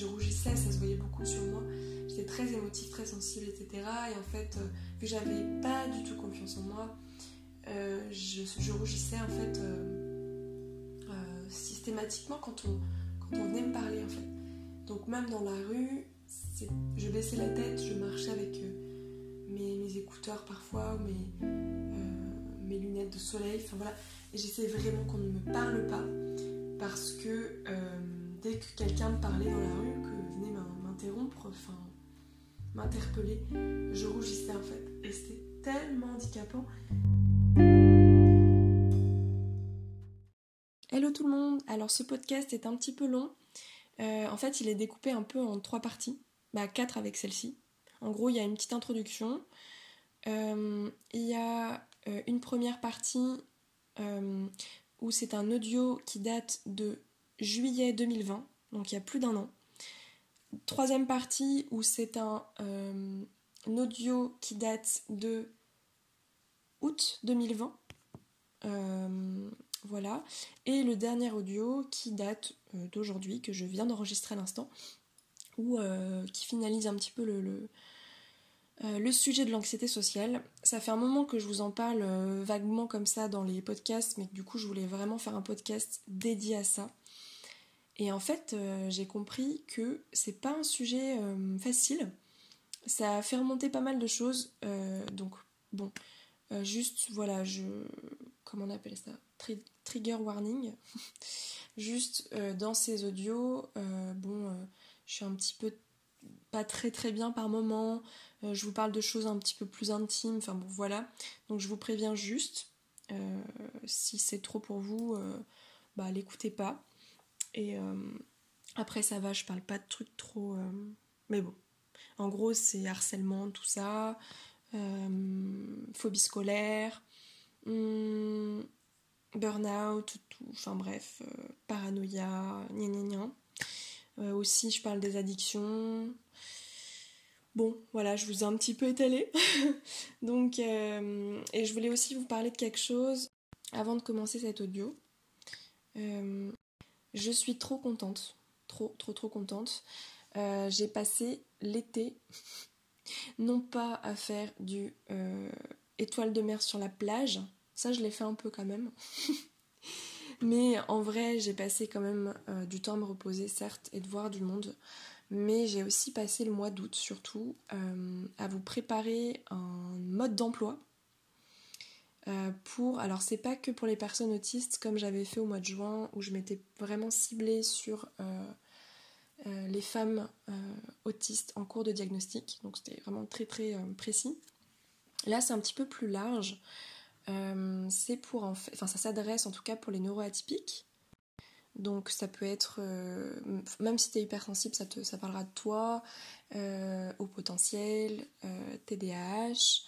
je rougissais, ça se voyait beaucoup sur moi. J'étais très émotive, très sensible, etc. Et en fait, euh, vu que j'avais pas du tout confiance en moi, euh, je, rougissais en fait systématiquement quand on, quand on venait me parler en fait. Donc même dans la rue, je baissais la tête, je marchais avec mes, écouteurs parfois, ou mes, lunettes de soleil, enfin voilà. Et j'essaie vraiment qu'on ne me parle pas parce que dès que quelqu'un me parlait dans la rue, que venait m'interrompre, enfin m'interpeller, je rougissais en fait. Et c'était tellement handicapant. Hello tout le monde, alors ce podcast est un petit peu long. Euh, en fait, il est découpé un peu en trois parties, bah quatre avec celle-ci. En gros, il y a une petite introduction. Euh, il y a euh, une première partie où c'est un audio qui date de juillet 2020, donc il y a plus d'un an. Troisième partie où c'est un, euh, audio qui date de août 2020. Euh, voilà. Et le dernier audio qui date euh, d'aujourd'hui, que je viens d'enregistrer à l'instant, ou qui finalise un petit peu le, le, sujet de l'anxiété sociale. Ça fait un moment que je vous en parle vaguement comme ça dans les podcasts, mais du coup je voulais vraiment faire un podcast dédié à ça. Et en fait, euh, j'ai compris que c'est pas un sujet euh, facile. Ça a fait remonter pas mal de choses. Euh, donc, bon, juste, voilà, je. Comment on appelle ça? Trigger warning. juste dans ces audios, bon, je suis un petit peu pas très très bien par moment. je vous parle de choses un petit peu plus intimes. Enfin, bon, voilà. Donc, je vous préviens juste. si c'est trop pour vous, bah, l'écoutez pas. Et euh, après, ça va, je parle pas de trucs trop. Euh, mais bon. En gros, c'est harcèlement, tout ça, euh, phobie scolaire, hmm, burn-out, tout, enfin bref, paranoïa, gna gna gna. aussi, je parle des addictions. Bon, voilà, je vous ai un petit peu étalé. Donc, et je voulais aussi vous parler de quelque chose avant de commencer cet audio. Je suis trop contente, trop trop trop contente. Euh, j'ai passé l'été, non pas à faire du euh, étoile de mer sur la plage, ça je l'ai fait un peu quand même. mais en vrai, j'ai passé quand même euh, du temps à me reposer, certes, et de voir du monde. Mais j'ai aussi passé le mois d'août surtout à vous préparer un mode d'emploi euh, pour, alors c'est pas que pour les personnes autistes comme j'avais fait au mois de juin où je m'étais vraiment ciblée sur euh, euh, les femmes autistes en cours de diagnostic, donc c'était vraiment très très précis. Là c'est un petit peu plus large, c'est pour en fait, enfin ça s'adresse en tout cas pour les neuroatypiques. Donc ça peut être, même si tu es hypersensible, ça, te, ça parlera de toi, au potentiel, TDAH,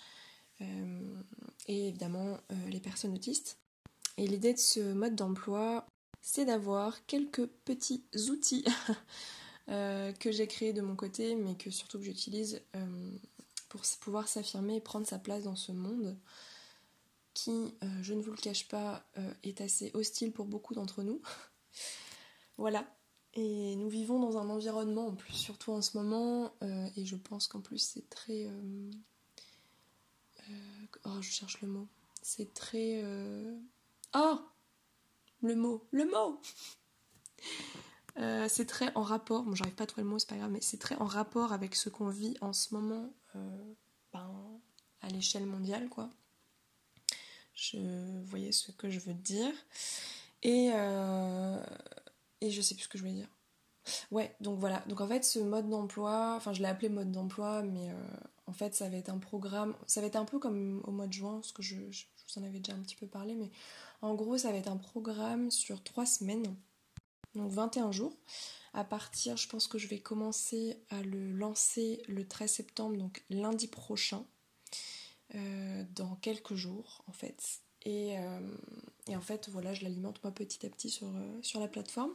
et évidemment euh, les personnes autistes. Et l'idée de ce mode d'emploi, c'est d'avoir quelques petits outils euh, que j'ai créés de mon côté, mais que surtout que j'utilise pour pouvoir s'affirmer et prendre sa place dans ce monde qui, je ne vous le cache pas, est assez hostile pour beaucoup d'entre nous. voilà. Et nous vivons dans un environnement, en plus, surtout en ce moment, et je pense qu'en plus c'est très Oh, je cherche le mot. C'est très. Oh Le mot Le mot euh, C'est très en rapport. Bon, j'arrive pas à trouver le mot, c'est pas grave, mais c'est très en rapport avec ce qu'on vit en ce moment euh, ben, à l'échelle mondiale, quoi. Je voyais ce que je veux dire. Et, et je sais plus ce que je voulais dire. Ouais, donc voilà. Donc en fait, ce mode d'emploi, enfin, je l'ai appelé mode d'emploi, mais en fait, ça va être un programme, ça va être un peu comme au mois de juin, parce que je, vous en avais déjà un petit peu parlé, mais en gros, ça va être un programme sur trois semaines, donc 21 jours. À partir, je pense que je vais commencer à le lancer le 13 septembre, donc lundi prochain, euh, dans quelques jours en fait. Et, euh, et en fait, voilà, je l'alimente moi petit à petit sur, euh, sur la plateforme.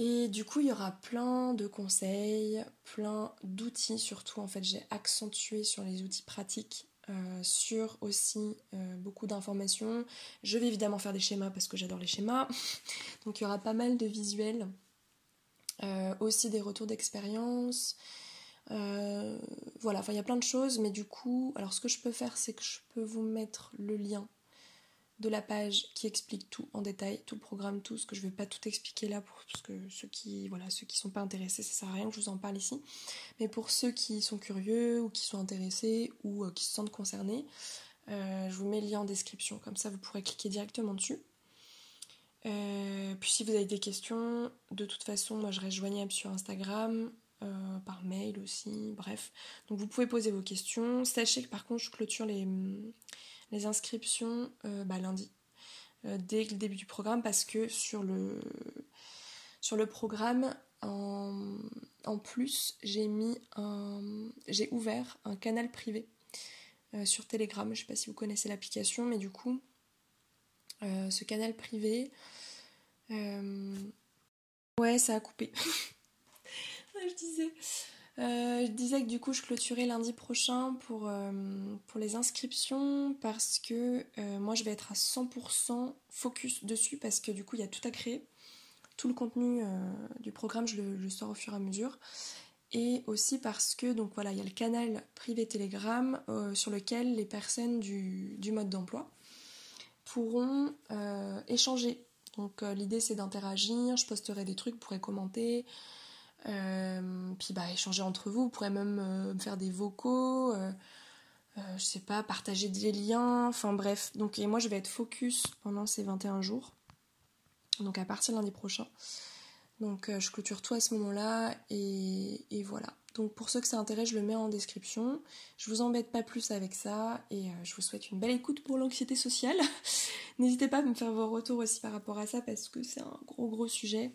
Et du coup, il y aura plein de conseils, plein d'outils surtout. En fait, j'ai accentué sur les outils pratiques, euh, sur aussi euh, beaucoup d'informations. Je vais évidemment faire des schémas parce que j'adore les schémas. Donc il y aura pas mal de visuels aussi des retours d'expérience. voilà, enfin il y a plein de choses, mais du coup, alors ce que je peux faire, c'est que je peux vous mettre le lien de la page qui explique tout en détail, tout le programme, tout ce que je ne vais pas tout expliquer là pour parce que ceux qui voilà sont pas intéressés, ça sert à rien que je vous en parle ici. Mais pour ceux qui sont curieux ou qui sont intéressés ou euh, qui se sentent concernés, euh, je vous mets le lien en description, comme ça vous pourrez cliquer directement dessus. Euh, puis si vous avez des questions, de toute façon, moi je reste joignable sur Instagram, par mail aussi, bref. Donc vous pouvez poser vos questions. Sachez que par contre je clôture les, les inscriptions euh, bah, lundi, euh, dès le début du programme, parce que sur le, sur le programme, en, plus, j'ai mis j'ai ouvert un canal privé euh, sur Telegram. Je sais pas si vous connaissez l'application, mais du coup, ce canal privé, ouais, ça a coupé. je disais. Euh, je disais que du coup je clôturais lundi prochain pour, euh, pour les inscriptions parce que euh, moi je vais être à 100% focus dessus parce que du coup il y a tout à créer. Tout le contenu du programme je le, sors au fur et à mesure. Et aussi parce que donc voilà il y a le canal privé Telegram sur lequel les personnes du, du mode d'emploi pourront échanger. Donc l'idée c'est d'interagir, je posterai des trucs, pourrez commenter. Euh, puis bah, échanger entre vous, vous pourrez même euh, faire des vocaux, euh, je sais pas, partager des liens, enfin bref. Donc, et moi je vais être focus pendant ces 21 jours, donc à partir de lundi prochain. Donc je clôture tout à ce moment-là et, et, voilà. Donc pour ceux que ça intéresse, je le mets en description. Je vous embête pas plus avec ça et je vous souhaite une belle écoute pour l'anxiété sociale. N'hésitez pas à me faire vos retours aussi par rapport à ça parce que c'est un gros gros sujet.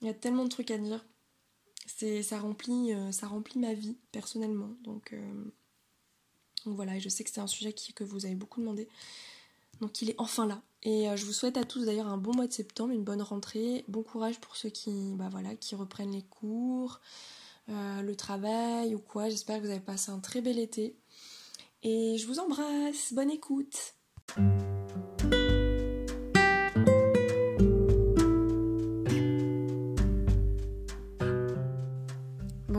Il y a tellement de trucs à dire c'est ça remplit euh, ça remplit ma vie personnellement. Donc, euh, donc voilà je sais que c'est un sujet qui, que vous avez beaucoup demandé. Donc il est enfin là. Et euh, je vous souhaite à tous d'ailleurs un bon mois de septembre une bonne rentrée. Bon courage pour ceux qui bah voilà qui reprennent les cours le travail ou quoi. J'espère que vous avez passé un très bel été. Et je vous embrasse. Bonne écoute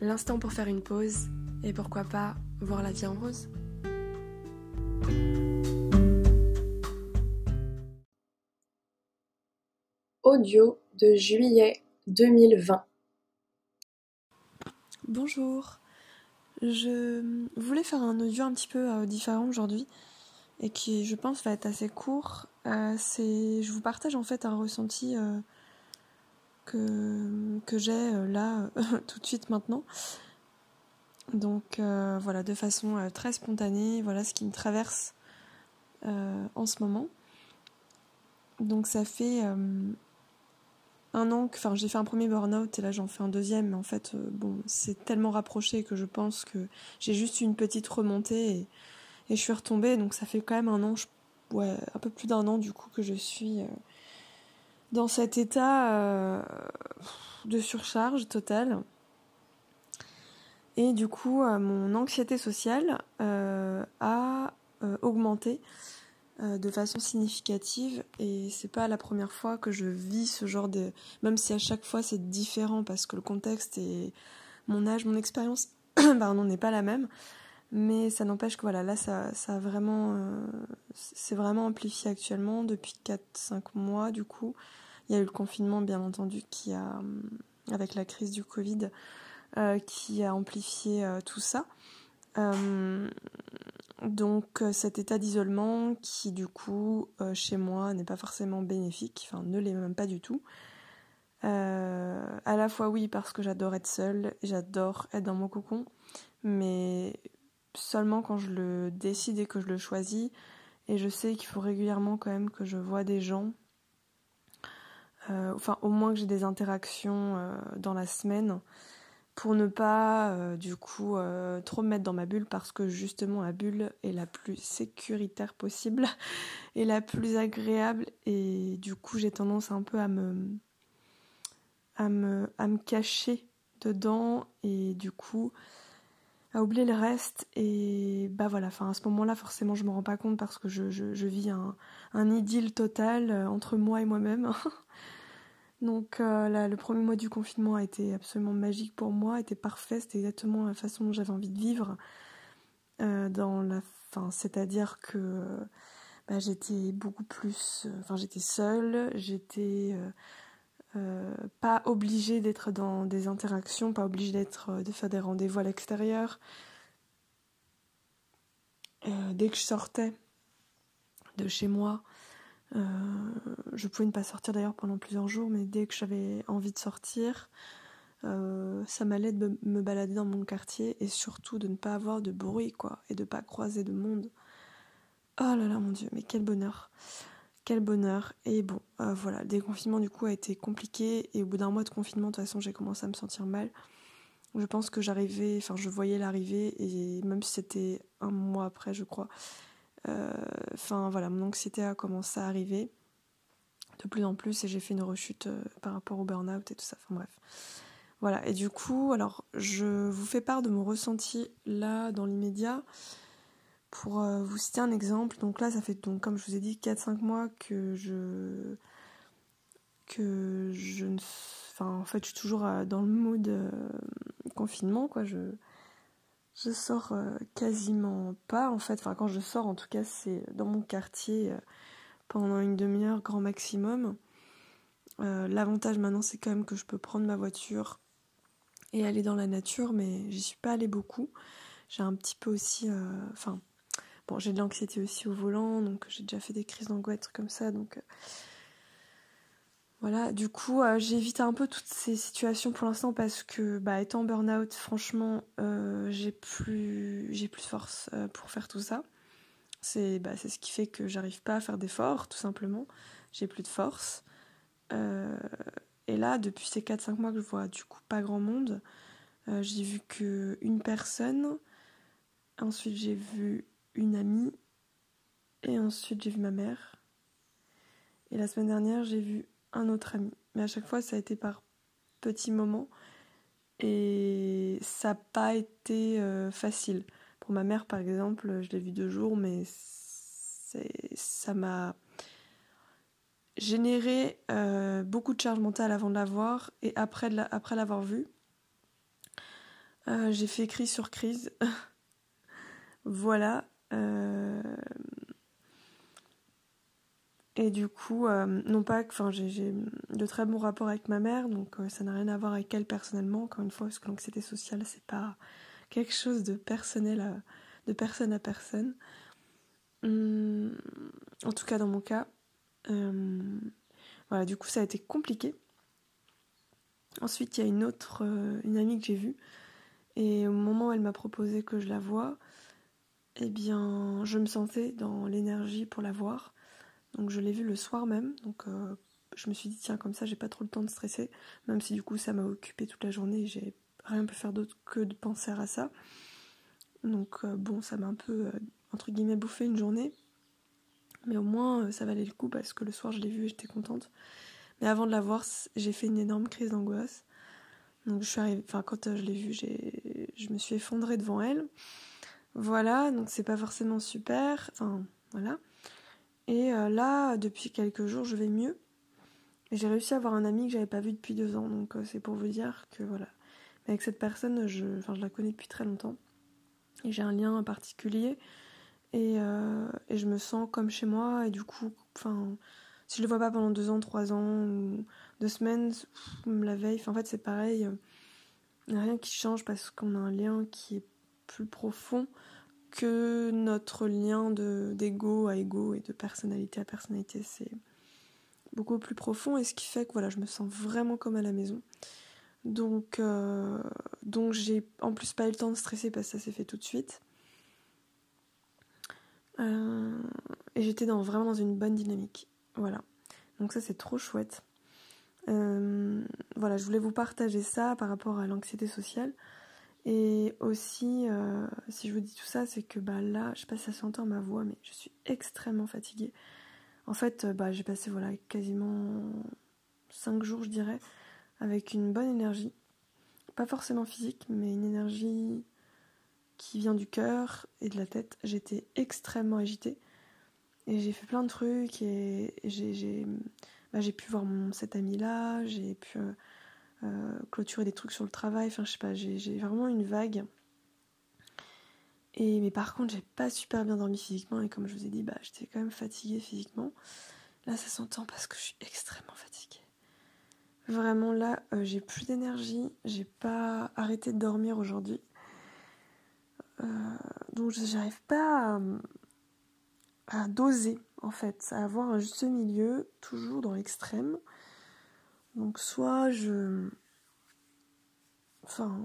l'instant pour faire une pause et pourquoi pas voir la vie en rose. Audio de juillet 2020. Bonjour, je voulais faire un audio un petit peu euh, différent aujourd'hui et qui je pense va être assez court. Euh, c'est, je vous partage en fait un ressenti euh, que, j'ai euh, là tout de suite maintenant. Donc euh, voilà, de façon euh, très spontanée, voilà ce qui me traverse en ce moment. Donc ça fait un an que, enfin j'ai fait un premier burn-out et là j'en fais un deuxième, mais en fait bon c'est tellement rapproché que je pense que j'ai juste une petite remontée et, je suis retombée, donc ça fait quand même un an, ouais un peu plus d'un an du coup que je suis dans cet état euh, de surcharge totale. Et du coup, euh, mon anxiété sociale euh, a augmenté de façon significative. Et c'est pas la première fois que je vis ce genre de même si à chaque fois c'est différent parce que le contexte et mon âge mon expérience pardon n'est pas la même. Mais ça n'empêche que voilà là ça ça a vraiment c'est vraiment amplifié actuellement depuis 4 5 mois du coup il y a eu le confinement, bien entendu, qui a, euh, avec la crise du Covid, euh, qui a amplifié euh, tout ça. donc cet état d'isolement qui du coup chez moi n'est pas forcément bénéfique, enfin ne l'est même pas du tout. à la fois oui parce que j'adore être seule, j'adore être dans mon cocon, mais seulement quand je le décide et que je le choisis. Et je sais qu'il faut régulièrement quand même que je vois des gens enfin au moins que j'ai des interactions dans la semaine pour ne pas du coup trop me mettre dans ma bulle parce que justement la bulle est la plus sécuritaire possible et la plus agréable et du coup j'ai tendance un peu à me cacher dedans et du coup à oublier le reste et bah voilà. Enfin à ce moment là forcément je me rends pas compte parce que je, je, vis un, idylle total euh, entre moi et moi-même donc euh, le premier mois du confinement a été absolument magique pour moi était parfait c'était exactement la façon dont j'avais envie de vivre euh, dans la c'est-à-dire que bah, j'étais beaucoup plus enfin j'étais seule j'étais euh, pas obligé d'être dans des interactions, pas obligé d'être euh, de faire des rendez-vous à l'extérieur. Euh, dès que je sortais de chez moi, je pouvais ne pas sortir d'ailleurs pendant plusieurs jours, mais dès que j'avais envie de sortir, ça m'allait de me balader dans mon quartier et surtout de ne pas avoir de bruit quoi et de pas croiser de monde. Oh là là mon dieu, mais quel bonheur. Quel bonheur. Et bon, euh, voilà, le déconfinement du coup a été compliqué et au bout d'un mois de confinement, de toute façon, j'ai commencé à me sentir mal. Je pense que j'arrivais, enfin, je voyais l'arrivée et même si c'était un mois après, je crois, euh, enfin voilà, mon anxiété a commencé à arriver de plus en plus et j'ai fait une rechute euh, par rapport au burn-out et tout ça. Enfin bref. Voilà, et du coup, alors je vous fais part de mon ressenti là dans l'immédiat. Pour euh, vous citer un exemple, donc là ça fait donc comme je vous ai dit 4-5 mois que je que je ne enfin en fait je suis toujours euh, dans le mood euh, confinement quoi, je je sors quasiment pas en fait, enfin quand je sors en tout cas c'est dans mon quartier pendant une demi-heure grand maximum. L'avantage maintenant c'est quand même que je peux prendre ma voiture et aller dans la nature mais j'y suis pas allée beaucoup. J'ai un petit peu aussi enfin Bon, j'ai de l'anxiété aussi au volant, donc j'ai déjà fait des crises d'angoisse comme ça, donc euh, voilà. Du coup, euh, j'évite un peu toutes ces situations pour l'instant parce que, bah, étant burn-out, franchement, euh, j'ai plus, j'ai plus de force pour faire tout ça. C'est, bah, c'est ce qui fait que j'arrive pas à faire d'efforts, tout simplement. J'ai plus de force. et là, depuis ces 4-5 mois que je vois du coup pas grand monde, j'ai vu que une personne. Ensuite, j'ai vu une amie et ensuite j'ai vu ma mère. Et la semaine dernière, j'ai vu un autre ami. Mais à chaque fois, ça a été par petits moments et ça n'a pas été euh, facile. Pour ma mère, par exemple, je l'ai vue deux jours, mais ça m'a généré euh, beaucoup de charge mentale avant de la voir et après, l'avoir vue. Euh, j'ai fait crise sur crise. voilà. Euh, et du coup, euh, non pas que j'ai de très bons rapports avec ma mère, donc euh, ça n'a rien à voir avec elle personnellement, encore une fois, parce que l'anxiété sociale, c'est pas quelque chose de personnel, de personne à personne. Hum, en tout cas, dans mon cas. voilà, du coup, ça a été compliqué. Ensuite, il y a une autre, une amie que j'ai vue, et au moment où elle m'a proposé que je la voie, eh bien, je me sentais dans l'énergie pour la voir. Donc, je l'ai vue le soir même. Donc, euh, je me suis dit, tiens, comme ça, j'ai pas trop le temps de stresser. Même si, du coup, ça m'a occupé toute la journée. J'ai rien pu faire d'autre que de penser à ça. Donc, euh, bon, ça m'a un peu, euh, entre guillemets, bouffé une journée. Mais au moins, ça valait le coup parce que le soir, je l'ai vue et j'étais contente. Mais avant de la voir, j'ai fait une énorme crise d'angoisse. Donc, je suis arrivée, enfin, quand je l'ai vue, je me suis effondrée devant elle. Voilà, donc c'est pas forcément super. Enfin, voilà. Et euh, là, depuis quelques jours, je vais mieux. J'ai réussi à avoir un ami que j'avais pas vu depuis deux ans, donc euh, c'est pour vous dire que voilà. Mais avec cette personne, je, la connais depuis très longtemps. Et j'ai un lien particulier. Et, euh, et, je me sens comme chez moi. Et du coup, enfin, si je le vois pas pendant deux ans, trois ans, ou deux semaines, la veille, en fait, c'est pareil. Il n'y a rien qui change parce qu'on a un lien qui est plus profond que notre lien d'ego à ego et de personnalité à personnalité. C'est beaucoup plus profond et ce qui fait que voilà, je me sens vraiment comme à la maison. Donc, euh, donc j'ai en plus pas eu le temps de stresser parce que ça s'est fait tout de suite. Euh, et j'étais dans, vraiment dans une bonne dynamique. Voilà. Donc ça c'est trop chouette. voilà, je voulais vous partager ça par rapport à l'anxiété sociale. Et aussi, euh, si je vous dis tout ça, c'est que bah, là, je sais pas si ça s'entend ma voix, mais je suis extrêmement fatiguée. En fait, euh, bah, j'ai passé voilà, quasiment 5 jours, je dirais, avec une bonne énergie. Pas forcément physique, mais une énergie qui vient du cœur et de la tête. J'étais extrêmement agitée. Et j'ai fait plein de trucs et j'ai bah, pu voir mon, cet ami-là, j'ai pu euh, euh, clôturer des trucs sur le travail, enfin je sais pas, j'ai vraiment une vague. Et, mais par contre, j'ai pas super bien dormi physiquement et comme je vous ai dit, bah, j'étais quand même fatiguée physiquement. Là, ça s'entend parce que je suis extrêmement fatiguée. Vraiment là, euh, j'ai plus d'énergie, j'ai pas arrêté de dormir aujourd'hui. Euh, donc j'arrive pas à, doser en fait, à avoir un juste milieu, toujours dans l'extrême. Donc soit je... Enfin...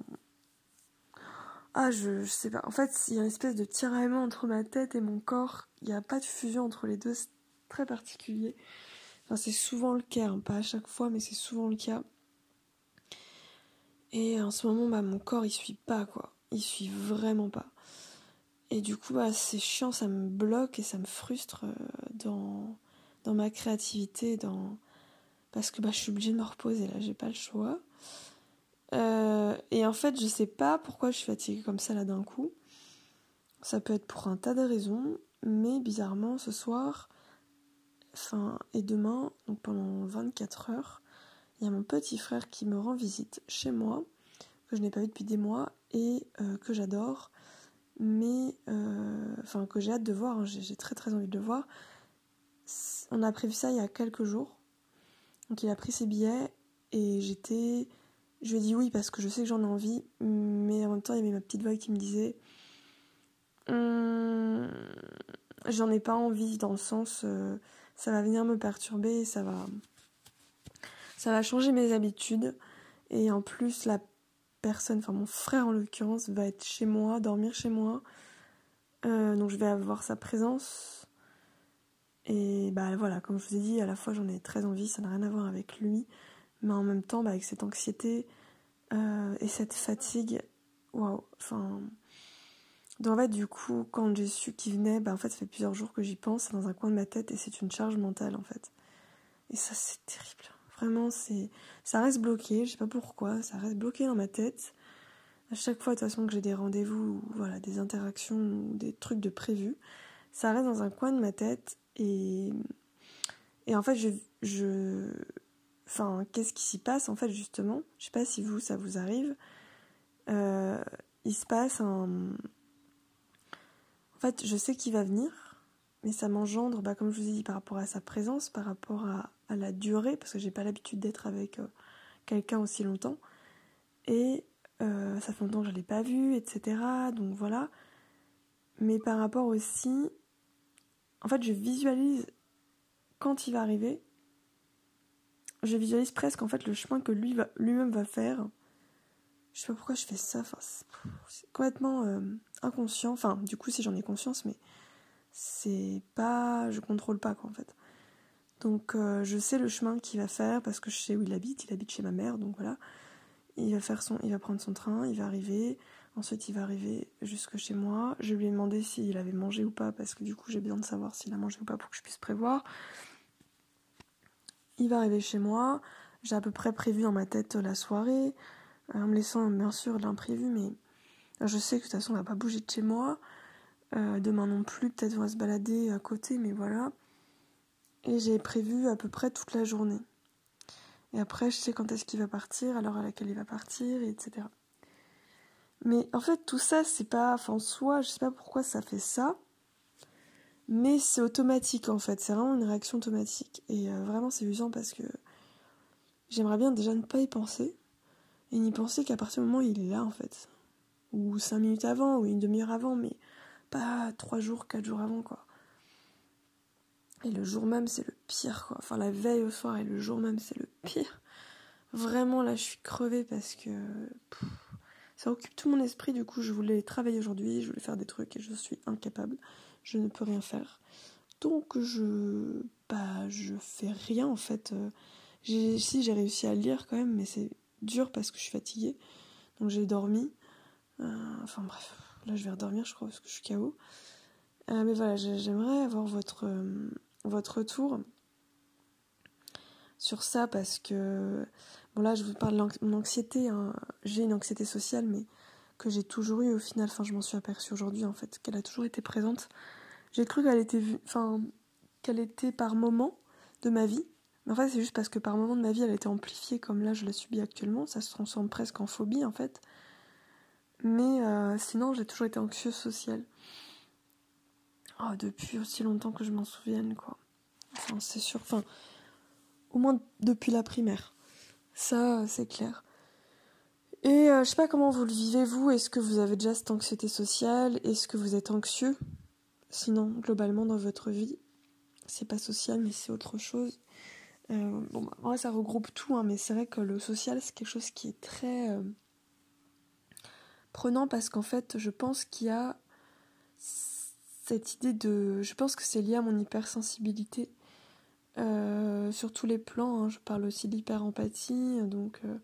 Ah, je, sais pas. En fait, il y a une espèce de tiraillement entre ma tête et mon corps. Il n'y a pas de fusion entre les deux. C'est très particulier. Enfin, c'est souvent le cas. Hein. Pas à chaque fois, mais c'est souvent le cas. Et en ce moment, bah, mon corps, il suit pas, quoi. Il suit vraiment pas. Et du coup, bah, c'est chiant, ça me bloque et ça me frustre euh, dans, dans ma créativité, dans... parce que bah, je suis obligée de me reposer là, j'ai pas le choix. Euh, et en fait, je sais pas pourquoi je suis fatiguée comme ça là d'un coup. Ça peut être pour un tas de raisons, mais bizarrement, ce soir, enfin, et demain, donc pendant 24 heures, il y a mon petit frère qui me rend visite chez moi, que je n'ai pas vu depuis des mois et euh, que j'adore mais euh, que j'ai hâte de voir, hein. j'ai très très envie de le voir. On a prévu ça il y a quelques jours. Donc il a pris ses billets et j'étais je lui ai dit oui parce que je sais que j'en ai envie, mais en même temps il y avait ma petite voix qui me disait hum, j'en ai pas envie dans le sens euh, ça va venir me perturber, ça va ça va changer mes habitudes et en plus la personne, enfin mon frère en l'occurrence, va être chez moi, dormir chez moi. Euh, donc je vais avoir sa présence. Et bah voilà, comme je vous ai dit, à la fois j'en ai très envie, ça n'a rien à voir avec lui, mais en même temps, bah, avec cette anxiété euh, et cette fatigue, waouh, enfin. Donc en fait, du coup, quand j'ai su qu'il venait, bah en fait, ça fait plusieurs jours que j'y pense, dans un coin de ma tête, et c'est une charge mentale en fait. Et ça, c'est terrible. Vraiment, c'est, ça reste bloqué. Je sais pas pourquoi, ça reste bloqué dans ma tête. À chaque fois, de toute façon, que j'ai des rendez-vous, voilà, des interactions des trucs de prévu, ça reste dans un coin de ma tête et en fait, je, je, enfin, qu'est-ce qui s'y passe en fait justement? Je sais pas si vous, ça vous arrive. Euh, il se passe un. En fait, je sais qu'il va venir, mais ça m'engendre, bah, comme je vous ai dit, par rapport à sa présence, par rapport à, la durée, parce que j'ai pas l'habitude d'être avec euh, quelqu'un aussi longtemps. Et euh, ça fait longtemps que je l'ai pas vu, etc. Donc voilà. Mais par rapport aussi, en fait, je visualise quand il va arriver. Je visualise presque en fait le chemin que lui va lui-même va faire. Je sais pas pourquoi je fais ça. Enfin, c'est complètement euh, inconscient. Enfin, du coup, si j'en ai conscience, mais c'est pas, je contrôle pas quoi en fait. Donc euh, je sais le chemin qu'il va faire parce que je sais où il habite. Il habite chez ma mère, donc voilà. Il va faire son, il va prendre son train, il va arriver. Ensuite, il va arriver jusque chez moi. Je lui ai demandé s'il avait mangé ou pas parce que du coup, j'ai besoin de savoir s'il a mangé ou pas pour que je puisse prévoir. Il va arriver chez moi. J'ai à peu près prévu dans ma tête la soirée, euh, en me laissant bien sûr l'imprévu, mais je sais que de toute façon, on va pas bouger de chez moi. Euh, demain non plus, peut-être on va se balader à côté, mais voilà. Et j'ai prévu à peu près toute la journée. Et après, je sais quand est-ce qu'il va partir, à l'heure à laquelle il va partir, etc. Mais en fait, tout ça, c'est pas. Enfin, en soi, je sais pas pourquoi ça fait ça. Mais c'est automatique en fait. C'est vraiment une réaction automatique. Et euh, vraiment, c'est usant parce que j'aimerais bien déjà ne pas y penser. Et n'y penser qu'à partir du moment où il est là en fait. Ou cinq minutes avant, ou une demi-heure avant, mais pas trois jours, quatre jours avant quoi. Et le jour même, c'est le pire, quoi. Enfin, la veille au soir et le jour même, c'est le pire. Vraiment, là, je suis crevée parce que ça occupe tout mon esprit. Du coup, je voulais travailler aujourd'hui, je voulais faire des trucs et je suis incapable. Je ne peux rien faire. Donc, je, bah, je fais rien en fait. Si, j'ai réussi à lire quand même, mais c'est dur parce que je suis fatiguée. Donc j'ai dormi. Euh, enfin bref, là je vais redormir, je crois, parce que je suis KO. Euh, mais voilà, j'aimerais avoir votre, euh, votre retour sur ça parce que, bon là je vous parle de mon anxiété, hein. j'ai une anxiété sociale, mais que j'ai toujours eu au final, enfin je m'en suis aperçue aujourd'hui en fait, qu'elle a toujours été présente. J'ai cru qu'elle était, enfin, qu'elle était par moment de ma vie, mais en fait c'est juste parce que par moment de ma vie elle été amplifiée comme là je la subis actuellement, ça se transforme presque en phobie en fait. Mais euh, sinon j'ai toujours été anxieuse sociale. Oh, depuis aussi longtemps que je m'en souvienne, quoi. Enfin, c'est sûr. Enfin, au moins depuis la primaire. Ça, c'est clair. Et euh, je sais pas comment vous le vivez, vous. Est-ce que vous avez déjà cette anxiété sociale? Est-ce que vous êtes anxieux? Sinon, globalement, dans votre vie, c'est pas social, mais c'est autre chose. Euh, bon, bah, en vrai, ça regroupe tout, hein, mais c'est vrai que le social, c'est quelque chose qui est très euh, prenant parce qu'en fait, je pense qu'il y a cette idée de. Je pense que c'est lié à mon hypersensibilité euh, sur tous les plans. Hein. Je parle aussi d'hyper-empathie, donc euh,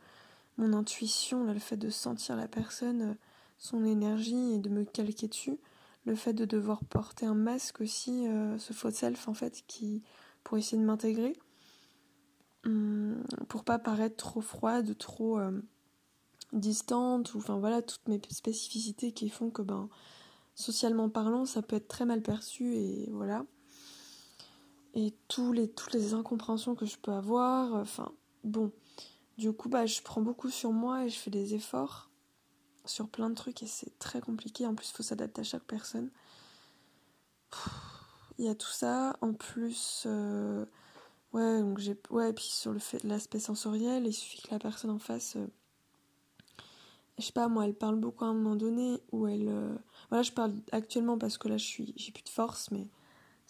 mon intuition, le fait de sentir la personne, euh, son énergie et de me calquer dessus. Le fait de devoir porter un masque aussi, ce faux self en fait, pour essayer de m'intégrer, hum, pour pas paraître trop froide, trop distante, ou enfin voilà, toutes mes spécificités qui font que ben socialement parlant, ça peut être très mal perçu et voilà. Et tous les, toutes les incompréhensions que je peux avoir, enfin, bon. Du coup, bah, je prends beaucoup sur moi et je fais des efforts sur plein de trucs et c'est très compliqué. En plus, il faut s'adapter à chaque personne. Il y a tout ça. En plus, euh, ouais, donc j'ai, ouais, puis sur le fait, l'aspect sensoriel, il suffit que la personne en face, euh, je sais pas, moi, elle parle beaucoup à un moment donné, ou elle, euh, voilà, je parle actuellement parce que là, je suis, j'ai plus de force, mais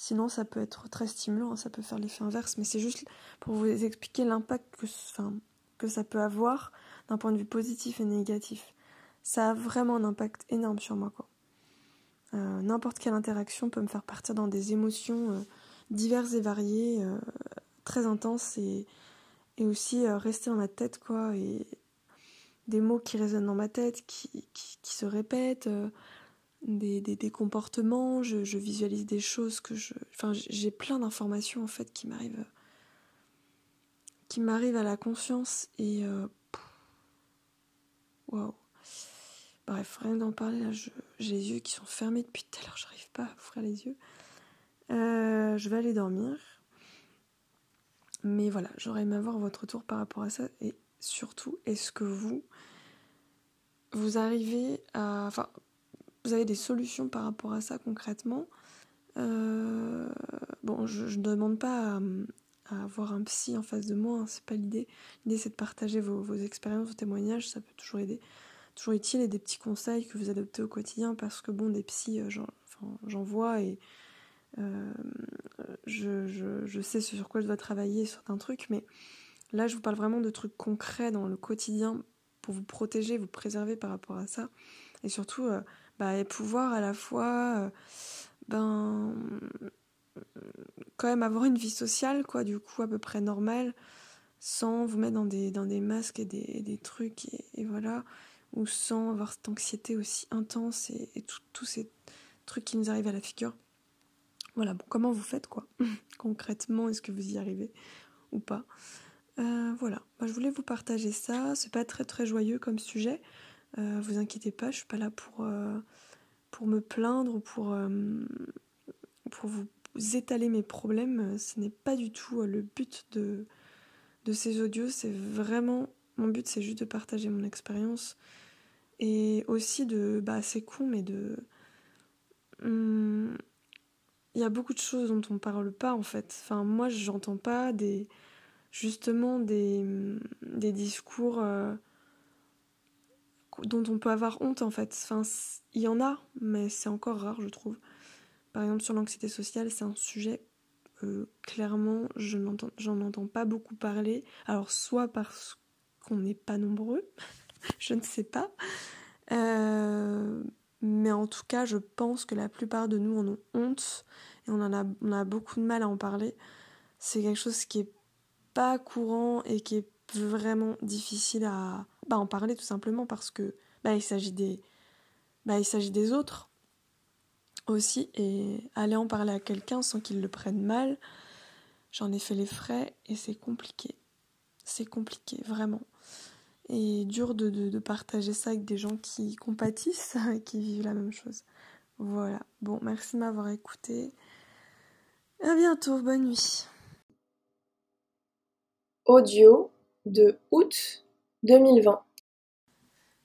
sinon, ça peut être très stimulant, ça peut faire l'effet inverse. Mais c'est juste pour vous expliquer l'impact que, ça peut avoir d'un point de vue positif et négatif. Ça a vraiment un impact énorme sur moi, quoi. Euh, n'importe quelle interaction peut me faire partir dans des émotions euh, diverses et variées, euh, très intenses et, aussi rester dans ma tête, quoi. Et des mots qui résonnent dans ma tête, qui se répètent des, des, comportements, je, visualise des choses que je. Enfin, j'ai plein d'informations en fait qui m'arrivent. qui m'arrivent à la conscience et. Euh, waouh! Bref, rien d'en parler là, j'ai les yeux qui sont fermés depuis tout à l'heure, j'arrive pas à ouvrir les yeux. Euh, je vais aller dormir. Mais voilà, j'aurais aimé avoir votre retour par rapport à ça. Et surtout, est-ce que vous, vous arrivez à. Enfin, vous avez des solutions par rapport à ça concrètement. Euh, bon, je ne demande pas à, avoir un psy en face de moi, hein, c'est pas l'idée. L'idée c'est de partager vos, expériences, vos témoignages, ça peut toujours aider, toujours utile et des petits conseils que vous adoptez au quotidien parce que bon, des psys, euh, j'en vois et euh, je, sais sur quoi je dois travailler sur un truc, mais là je vous parle vraiment de trucs concrets dans le quotidien pour vous protéger, vous préserver par rapport à ça et surtout bah, et pouvoir à la fois euh, ben quand même avoir une vie sociale quoi du coup à peu près normale sans vous mettre dans des, dans des masques et des, trucs et, voilà ou sans avoir cette anxiété aussi intense et, tous ces trucs qui nous arrivent à la figure. Voilà comment vous faites quoi concrètement est-ce que vous y arrivez ou pas? Euh, voilà Moi, je voulais vous partager ça c'est pas très très joyeux comme sujet euh, vous inquiétez pas, je suis pas là pour, euh, pour me plaindre ou pour, euh, pour vous étaler mes problèmes. Ce n'est pas du tout le but de, de ces audios. C'est vraiment. Mon but, c'est juste de partager mon expérience. Et aussi de. Bah, c'est con, mais de. Hmm, il y a beaucoup de choses dont on parle pas en fait. Enfin, moi, j'entends pas des. Justement, des, des discours dont on peut avoir honte en fait. Enfin, il y en a, mais c'est encore rare, je trouve. Par exemple, sur l'anxiété sociale, c'est un sujet, euh, clairement, je j'en entends pas beaucoup parler. Alors, soit parce qu'on n'est pas nombreux, je ne sais pas. Euh, mais en tout cas, je pense que la plupart de nous en ont honte et on a, on a beaucoup de mal à en parler. C'est quelque chose qui est pas courant et qui est vraiment difficile à bah, en parler tout simplement parce que bah, il s'agit des bah, il s'agit des autres aussi. Et aller en parler à quelqu'un sans qu'il le prenne mal j'en ai fait les frais et c'est compliqué. C'est compliqué vraiment. Et dur de, de, partager ça avec des gens qui compatissent et qui vivent la même chose. Voilà. Bon merci de m'avoir écouté. À bientôt. Bonne nuit. Audio de août 2020.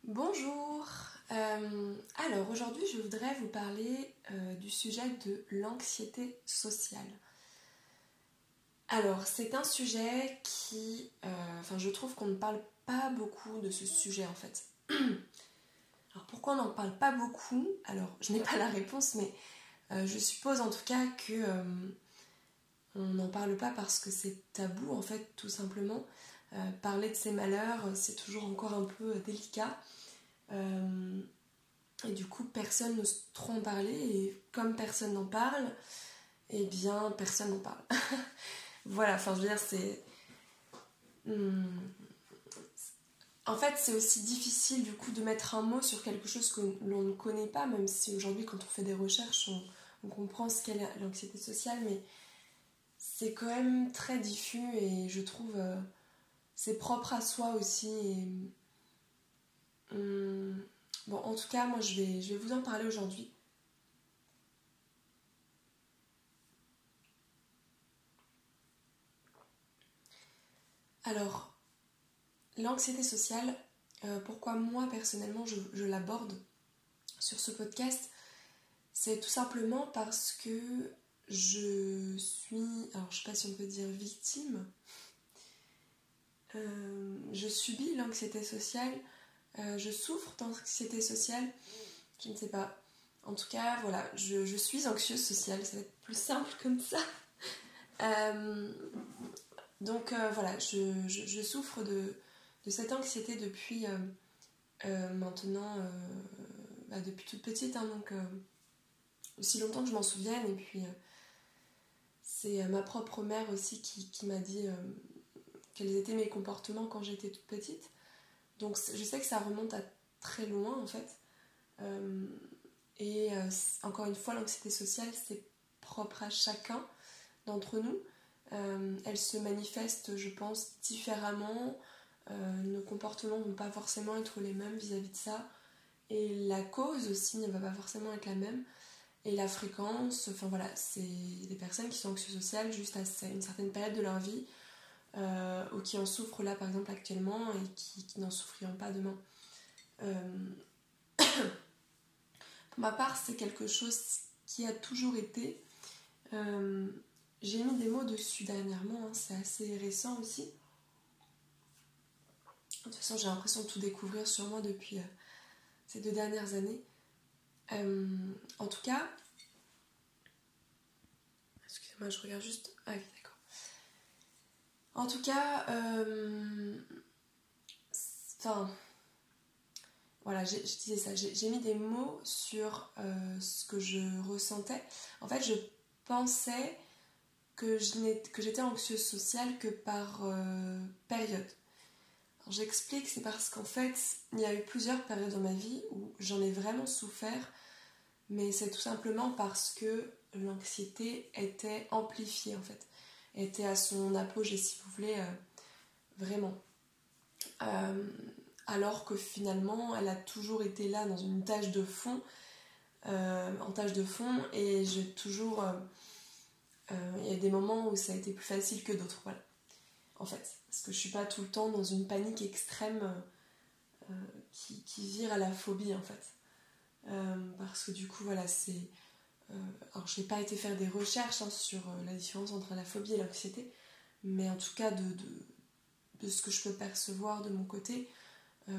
Bonjour. Euh, alors aujourd'hui, je voudrais vous parler euh, du sujet de l'anxiété sociale. Alors, c'est un sujet qui, euh, enfin, je trouve qu'on ne parle pas beaucoup de ce sujet en fait. Alors pourquoi on n'en parle pas beaucoup? Alors, je n'ai pas la réponse, mais je suppose en tout cas que on n'en parle pas parce que c'est tabou en fait, tout simplement. Euh, parler de ses malheurs, c'est toujours encore un peu délicat. Euh, et du coup, personne n'ose trop en parler. Et comme personne n'en parle, eh bien, personne n'en parle. voilà, enfin, je veux dire, c'est. Hmm, en fait, c'est aussi difficile du coup de mettre un mot sur quelque chose que l'on ne connaît pas, même si aujourd'hui, quand on fait des recherches, on, comprend ce qu'est l'anxiété sociale, mais c'est quand même très diffus et je trouve euh, c'est propre à soi aussi. Hum, bon, en tout cas, moi je vais, je vais vous en parler aujourd'hui. Alors, l'anxiété sociale, euh, pourquoi moi personnellement je, je l'aborde sur ce podcast, c'est tout simplement parce que je suis, alors je sais pas si on peut dire victime, euh, je subis l'anxiété sociale, euh, je souffre d'anxiété sociale, je ne sais pas. En tout cas, voilà, je, suis anxieuse sociale, ça va être plus simple comme ça. Euh, donc voilà, je, souffre de, cette anxiété depuis maintenant, bah, depuis toute petite, hein, donc aussi longtemps que je m'en souvienne. Et puis, c'est ma propre mère aussi qui, qui m'a dit quels étaient mes comportements quand j'étais toute petite. Donc je sais que ça remonte à très loin en fait. Euh, et euh, encore une fois, l'anxiété sociale, c'est propre à chacun d'entre nous. Euh, elle se manifeste, je pense, différemment. nos comportements ne vont pas forcément être les mêmes vis-à-vis de ça. Et la cause aussi ne va pas forcément être la même. Et la fréquence, enfin voilà, c'est des personnes qui sont anxieuses sociales juste à une certaine période de leur vie euh, ou qui en souffrent là par exemple actuellement et qui, n'en souffriront pas demain. Euh, pour ma part, c'est quelque chose qui a toujours été. Euh, j'ai mis des mots dessus dernièrement, hein, c'est assez récent aussi. De toute façon, j'ai l'impression de tout découvrir sur moi depuis ces deux dernières années. en tout cas, excusez-moi, je regarde juste. Ah oui, en tout cas, euh, enfin, voilà, je disais ça, j'ai mis des mots sur euh, ce que je ressentais. En fait, je pensais que j'étais anxieuse sociale que par euh, période. J'explique, c'est parce qu'en fait, il y a eu plusieurs périodes dans ma vie où j'en ai vraiment souffert, mais c'est tout simplement parce que l'anxiété était amplifiée en fait était à son apogée, si vous voulez, euh, vraiment. Euh, alors que finalement, elle a toujours été là dans une tâche de fond, euh, en tâche de fond, et j'ai toujours. Il y a des moments où ça a été plus facile que d'autres, voilà. En fait, parce que je suis pas tout le temps dans une panique extrême qui, vire à la phobie, en fait. parce que du coup, voilà, c'est alors, je n'ai pas été faire des recherches hein, sur euh, la différence entre la phobie et l'anxiété, mais en tout cas, de, ce que je peux percevoir de mon côté, euh,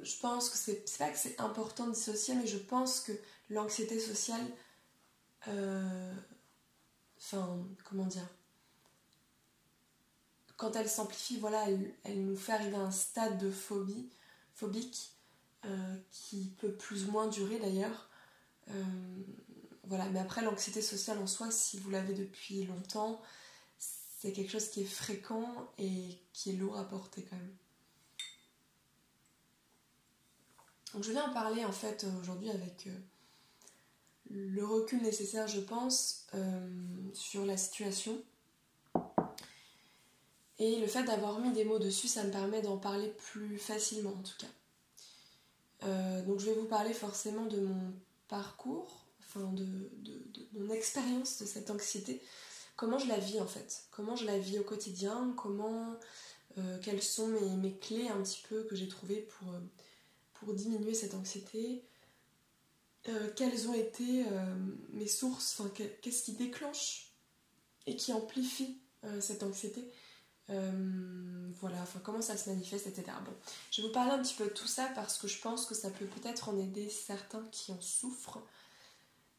je pense que c'est pas que c'est important de dissocier, mais je pense que l'anxiété sociale, enfin, comment dire, quand elle s'amplifie, voilà, elle, nous fait arriver à un stade de phobie, phobique, qui peut plus ou moins durer d'ailleurs, euh, voilà, mais après l'anxiété sociale en soi, si vous l'avez depuis longtemps, c'est quelque chose qui est fréquent et qui est lourd à porter quand même. Donc je viens en parler en fait aujourd'hui avec euh, le recul nécessaire, je pense, euh, sur la situation. Et le fait d'avoir mis des mots dessus, ça me permet d'en parler plus facilement en tout cas. Euh, donc je vais vous parler forcément de mon parcours, enfin de, mon expérience de cette anxiété, comment je la vis en fait, comment je la vis au quotidien, comment, quelles sont mes, mes, clés un petit peu que j'ai trouvées pour pour diminuer cette anxiété? Euh, Quelles ont été euh, mes sources? Enfin, Qu'est-ce qui déclenche et qui amplifie euh, cette anxiété? Voilà, enfin comment ça se manifeste, etc. Bon, je vais vous parler un petit peu de tout ça parce que je pense que ça peut peut-être en aider certains qui en souffrent.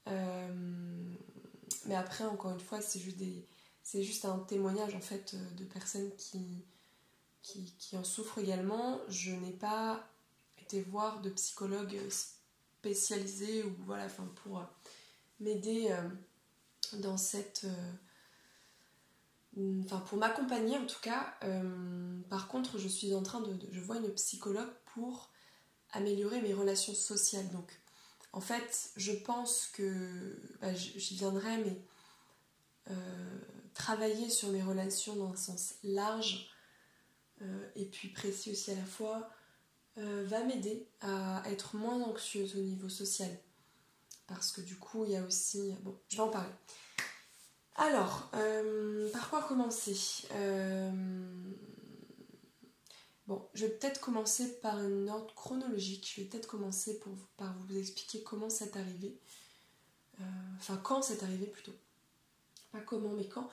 mais après, encore une fois, c'est juste, un témoignage en fait de personnes qui, en souffrent également. Je n'ai pas voir de psychologues spécialisés ou voilà, pour euh, m'aider euh, dans cette. Euh, enfin, pour m'accompagner en tout cas. par contre, je suis en train de, Je vois une psychologue pour améliorer mes relations sociales. Donc, en fait, je pense que. Bah, j'y viendrai, mais. travailler sur mes relations dans un sens large et puis précis aussi à la fois, euh, va m'aider à être moins anxieuse au niveau social. Parce que du coup, il y a aussi... Bon, je vais en parler. Alors, euh, par quoi commencer? Euh, Bon, je vais peut-être commencer par une ordre chronologique. Je vais peut-être commencer pour, par vous expliquer comment c'est arrivé. enfin, quand c'est arrivé plutôt. Pas comment, mais quand.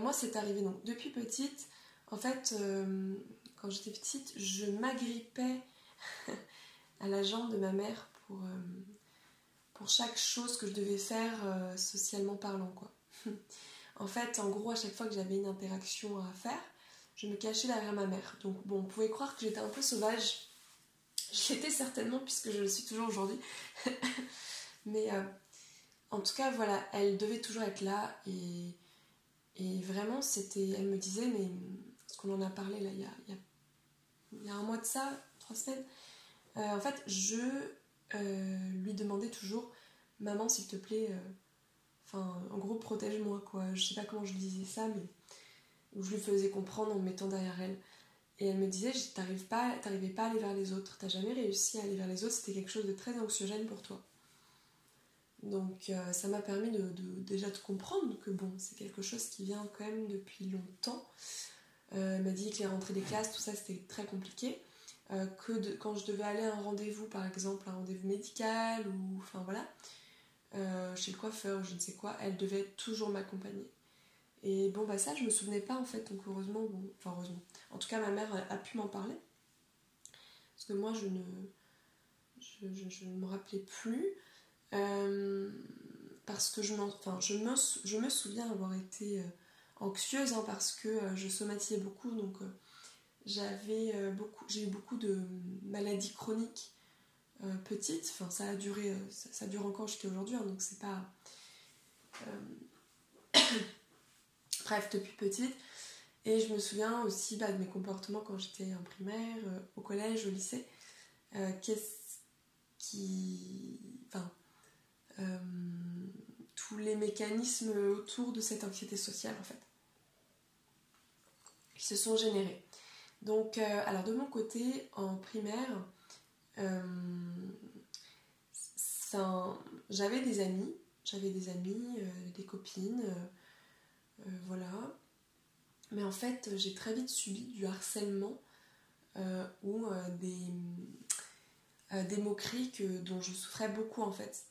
moi, c'est arrivé donc depuis petite. En fait, quand j'étais petite, je m'agrippais à la jambe de ma mère pour, euh, pour chaque chose que je devais faire euh, socialement parlant. Quoi. en fait, en gros, à chaque fois que j'avais une interaction à faire, je me cachais derrière ma mère. Donc bon, on pouvait croire que j'étais un peu sauvage. Je l'étais certainement puisque je le suis toujours aujourd'hui. Mais euh, en tout cas, voilà, elle devait toujours être là et, vraiment, c'était, elle me disait, mais parce qu'on en a parlé là il y a, y a un mois de ça, trois semaines, euh, en fait, je euh, lui demandais toujours Maman, s'il te plaît, enfin, en gros, protège-moi, quoi. Je sais pas comment je disais ça, mais. Je lui faisais comprendre en me mettant derrière elle. Et elle me disait T'arrives pas, T'arrivais pas à aller vers les autres, t'as jamais réussi à aller vers les autres, c'était quelque chose de très anxiogène pour toi. Donc ça m'a permis de, déjà de comprendre que bon, c'est quelque chose qui vient quand même depuis longtemps. elle m'a dit que les rentrées des classes, tout ça c'était très compliqué. Euh, que quand je devais aller à un rendez-vous, par exemple, un rendez-vous médical ou enfin voilà, euh, chez le coiffeur je ne sais quoi, elle devait toujours m'accompagner. Et bon, bah ça, je me souvenais pas en fait, donc heureusement, enfin heureusement. En tout cas, ma mère a, pu m'en parler. Parce que moi, je ne. Je, me rappelais plus. Euh, parce que je, me, souviens avoir été anxieuse hein, parce que je somatisais beaucoup, donc j'avais euh, beaucoup, j'ai eu beaucoup de maladies chroniques euh, petites. Enfin, ça a duré, euh, ça, dure encore jusqu'à aujourd'hui, hein, donc c'est pas. Bref, depuis petite. Et je me souviens aussi bah, de mes comportements quand j'étais en primaire, au collège, au lycée. Qu'est-ce qui. Enfin. tous les mécanismes autour de cette anxiété sociale, en fait, qui se sont générés. Donc, euh, alors de mon côté, en primaire, euh, j'avais des amis, j'avais des amis, euh, des copines, voilà. Mais en fait, j'ai très vite subi du harcèlement ou des, des moqueries dont je souffrais beaucoup en fait.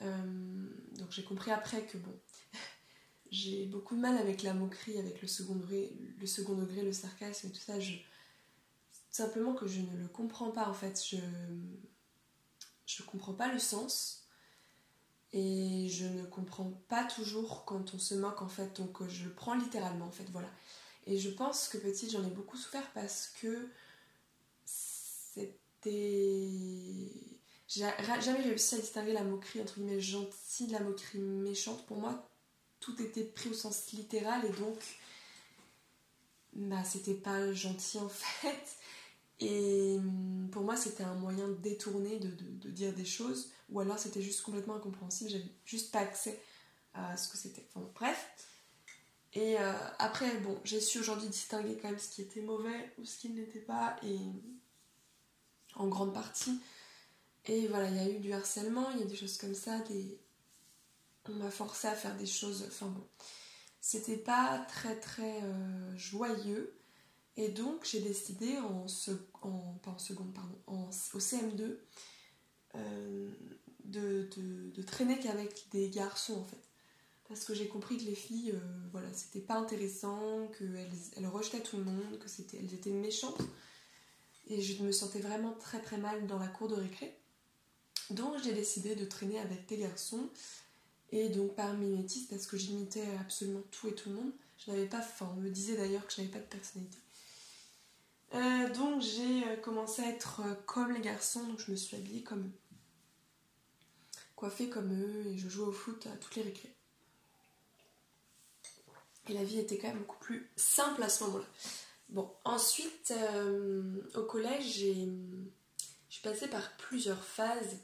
donc j'ai compris après que bon, j'ai beaucoup de mal avec la moquerie, avec le second degré, le, second degré, le sarcasme et tout ça. Je, simplement que je ne le comprends pas en fait. Je je comprends pas le sens et je ne comprends pas toujours quand on se moque en fait. Donc je le prends littéralement en fait. Voilà. Et je pense que petite j'en ai beaucoup souffert parce que c'était j'ai jamais réussi à distinguer la moquerie entre guillemets gentille de la moquerie méchante. Pour moi, tout était pris au sens littéral et donc bah, c'était pas gentil en fait. Et hum, pour moi, c'était un moyen détourné de, de, dire des choses, ou alors c'était juste complètement incompréhensible, j'avais juste pas accès à ce que c'était. Enfin, bref. Et euh, après, bon, j'ai su aujourd'hui distinguer quand même ce qui était mauvais ou ce qui n'était pas, et en grande partie. Et voilà, il y a eu du harcèlement, il y a des choses comme ça, on m'a forcé à faire des choses. Enfin bon, c'était pas très très euh, joyeux. Et donc j'ai décidé en, pas en seconde, pardon, au CM2 euh, de, de, traîner qu'avec des garçons en fait. Parce que j'ai compris que les filles, euh, voilà, c'était pas intéressant, qu'elles elles rejetaient tout le monde, que c'était, elles étaient méchantes. Et je me sentais vraiment très très mal dans la cour de récré. Donc j'ai décidé de traîner avec des garçons. Et donc par mimétisme, parce que j'imitais absolument tout et tout le monde, je n'avais pas, enfin on me disait d'ailleurs que je n'avais pas de personnalité. Euh, donc j'ai euh, commencé à être euh, comme les garçons, donc je me suis habillée comme eux. Coiffée comme eux, et je jouais au foot à toutes les récré. Et la vie était quand même beaucoup plus simple à ce moment-là. Bon, ensuite, au collège, j'ai, je suis passée par plusieurs phases.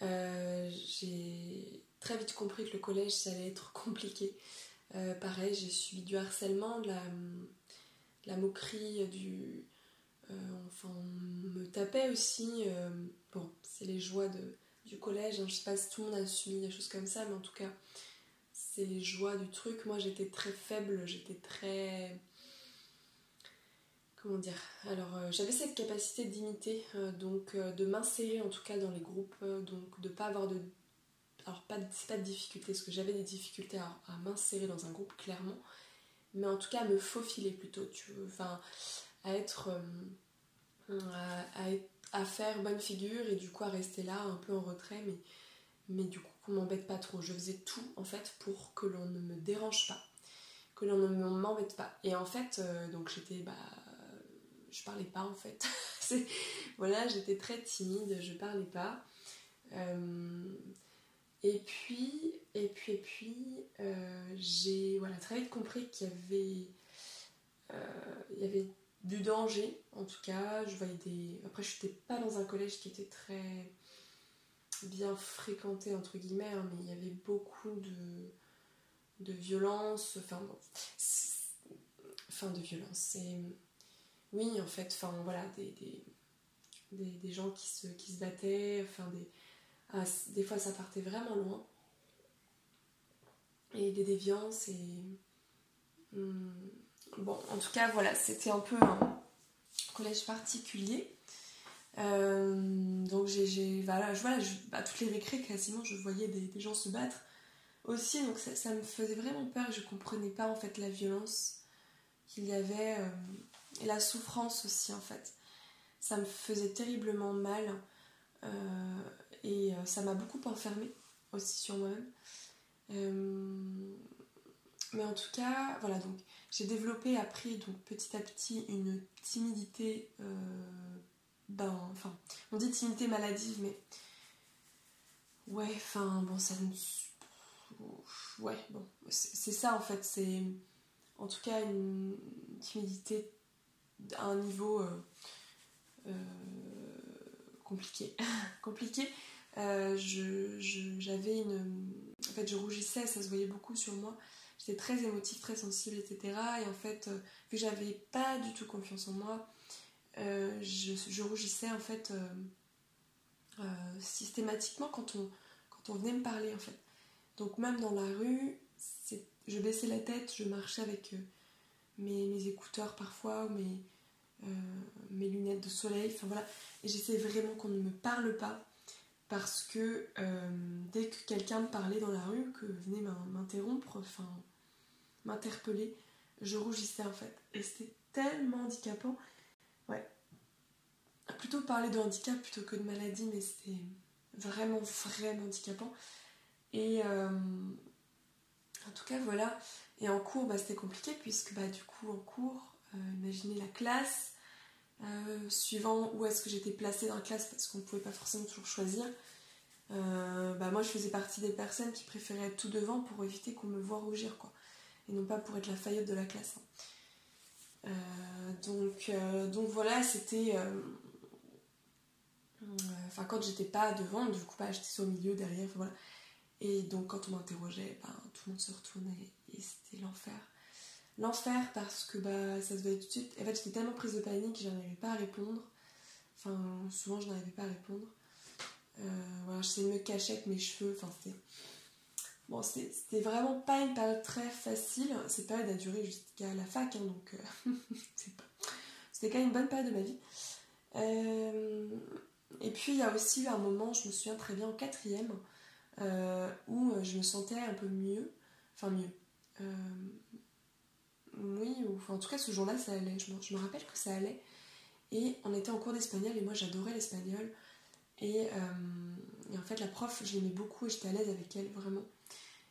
j'ai très vite compris que le collège, ça allait être compliqué. pareil, j'ai subi du harcèlement, de la, la moquerie du. Euh, enfin, on me tapait aussi. Euh, bon, c'est les joies de, du collège. Hein. Je sais pas si tout le monde a subi des choses comme ça, mais en tout cas, c'est les joies du truc. Moi, j'étais très faible, j'étais très. Comment dire Alors, euh, j'avais cette capacité d'imiter, donc de m'insérer en tout cas dans les groupes, donc de pas avoir de. Alors, pas, c'est pas de difficulté, parce que j'avais des difficultés à m'insérer dans un groupe, clairement mais en tout cas à me faufiler plutôt, tu veux, enfin, à être, euh, à, faire bonne figure et du coup à rester là un peu en retrait, mais, mais du coup qu'on m'embête pas trop. Je faisais tout en fait pour que l'on ne me dérange pas, que l'on ne m'embête pas. Et en fait, euh, donc j'étais, bah, je parlais pas en fait. voilà, j'étais très timide, je parlais pas. Euh, et puis, et puis, et puis, euh, j'ai voilà, très vite compris qu'il y avait, euh, y avait du danger, en tout cas. Je voyais des. Après, je n'étais pas dans un collège qui était très bien fréquenté, entre guillemets, hein, mais il y avait beaucoup de, de violence. Enfin, bon. De violence. C'est. Oui, en fait, enfin, voilà, des, des, des, gens qui se, qui se battaient, enfin, des ah, des fois, ça partait vraiment loin. Et des déviances et. Hmm, bon, en tout cas, voilà, c'était un peu un collège particulier. Euh, donc, j'ai. Voilà, je, voilà à toutes les récré, quasiment, je voyais des, gens se battre aussi. Donc, ça, me faisait vraiment peur. Je comprenais pas, en fait, la violence qu'il y avait euh, et la souffrance aussi, en fait. Ça me faisait terriblement mal. Euh, ça m'a beaucoup enfermée aussi sur moi-même. Euh, mais en tout cas, voilà, donc j'ai développé, appris donc petit à petit une timidité, euh, ben, enfin, on dit timidité maladive, mais ouais, enfin, bon, ça Ouais, bon, c'est ça en fait, c'est en tout cas une timidité à un niveau compliqué. compliqué. Euh, j'avais une. En fait, je rougissais, ça se voyait beaucoup sur moi. J'étais très émotive, très sensible, etc. Et en fait, euh, vu que j'avais pas du tout confiance en moi, euh, je, rougissais en fait systématiquement quand on, quand on venait me parler en fait. Donc même dans la rue, je baissais la tête, je marchais avec mes, mes, écouteurs parfois, mes, mes lunettes de soleil, enfin voilà. Et j'essaie vraiment qu'on ne me parle pas parce que euh, dès que quelqu'un me parlait dans la rue, que venait m'interrompre, enfin m'interpeller, je rougissais en fait. Et c'était tellement handicapant. Ouais. Plutôt parler de handicap plutôt que de maladie, mais c'était vraiment, vraiment handicapant. Et euh, en tout cas, voilà. Et en cours, bah, c'était compliqué puisque bah, du coup, en cours, euh, imaginez la classe, euh, suivant où est-ce que j'étais placée dans la classe parce qu'on ne pouvait pas forcément toujours choisir. Euh, bah moi je faisais partie des personnes qui préféraient être tout devant pour éviter qu'on me voit rougir quoi et non pas pour être la faillotte de la classe. Hein. donc, donc voilà, c'était. Enfin, quand j'étais pas devant, du coup, bah, j'étais au milieu, derrière, voilà. Et donc, quand on m'interrogeait, bah, tout le monde se retournait et c'était l'enfer. L'enfer parce que bah, ça se voyait tout de suite. En fait, j'étais tellement prise de panique que je n'arrivais pas à répondre. Enfin, souvent, je n'arrivais pas à répondre. Euh, voilà, j'essayais de me cacher avec mes cheveux. Enfin, c'était. Bon, c'était vraiment pas une période très facile. Cette période a duré jusqu'à la fac, hein, donc euh, c'était quand même une bonne période de ma vie. Euh, et puis il y a aussi eu un moment, je me souviens très bien, en quatrième, où je me sentais un peu mieux. Enfin, mieux. Oui, en tout cas, ce jour-là, ça allait. Je me, rappelle que ça allait. Et on était en cours d'espagnol et moi j'adorais l'espagnol. Et, et, en fait, la prof, je l'aimais beaucoup et j'étais à l'aise avec elle, vraiment.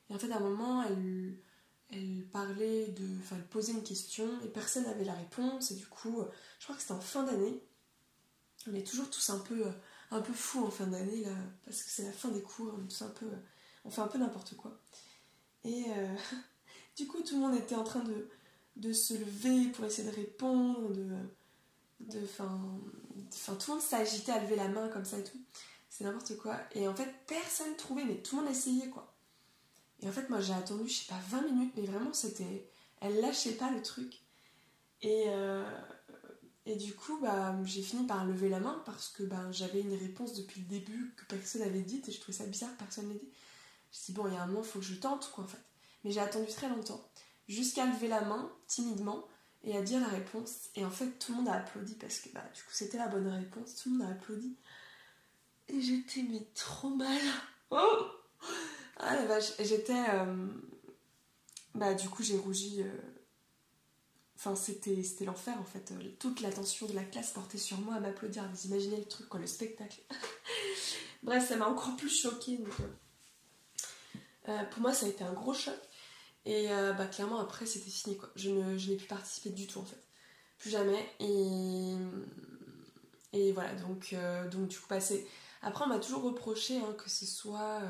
Et en fait, à un moment, elle, parlait de. Enfin, elle posait une question et personne n'avait la réponse. Et du coup, je crois que c'était en fin d'année. On est toujours tous un peu, un peu fous en fin d'année, là, parce que c'est la fin des cours. On, un peu, on fait un peu n'importe quoi. Et euh, du coup, tout le monde était en train de, de se lever pour essayer de répondre, de. enfin, tout le monde s'agitait à lever la main comme ça et tout. C'est n'importe quoi. Et en fait, personne trouvait, mais tout le monde essayait quoi. Et en fait, moi j'ai attendu, je sais pas, 20 minutes, mais vraiment c'était. Elle lâchait pas le truc. Et, euh, et du coup, bah, j'ai fini par lever la main parce que bah, j'avais une réponse depuis le début que personne n'avait dite et je trouvais ça bizarre personne n'ait dit. Je me suis dit, bon, il y a un moment, il faut que je tente quoi en fait. Mais j'ai attendu très longtemps, jusqu'à lever la main timidement et à dire la réponse. Et en fait, tout le monde a applaudi parce que bah, du coup, c'était la bonne réponse. Tout le monde a applaudi. Et j'étais mais trop mal. Oh ah la vache, j'étais. Euh, bah, du coup, j'ai rougi. Euh, enfin, c'était, l'enfer en fait. Toute l'attention de la classe portait sur moi à m'applaudir. Vous imaginez le truc, quoi, le spectacle. Bref, ça m'a encore plus choquée. Donc, euh, pour moi, ça a été un gros choc. Et bah, clairement, après, c'était fini quoi. Je, ne, je n'ai plus participé du tout en fait. Plus jamais. Et, et voilà, donc, donc du coup, bah, Après, on m'a toujours reproché hein, que ce soit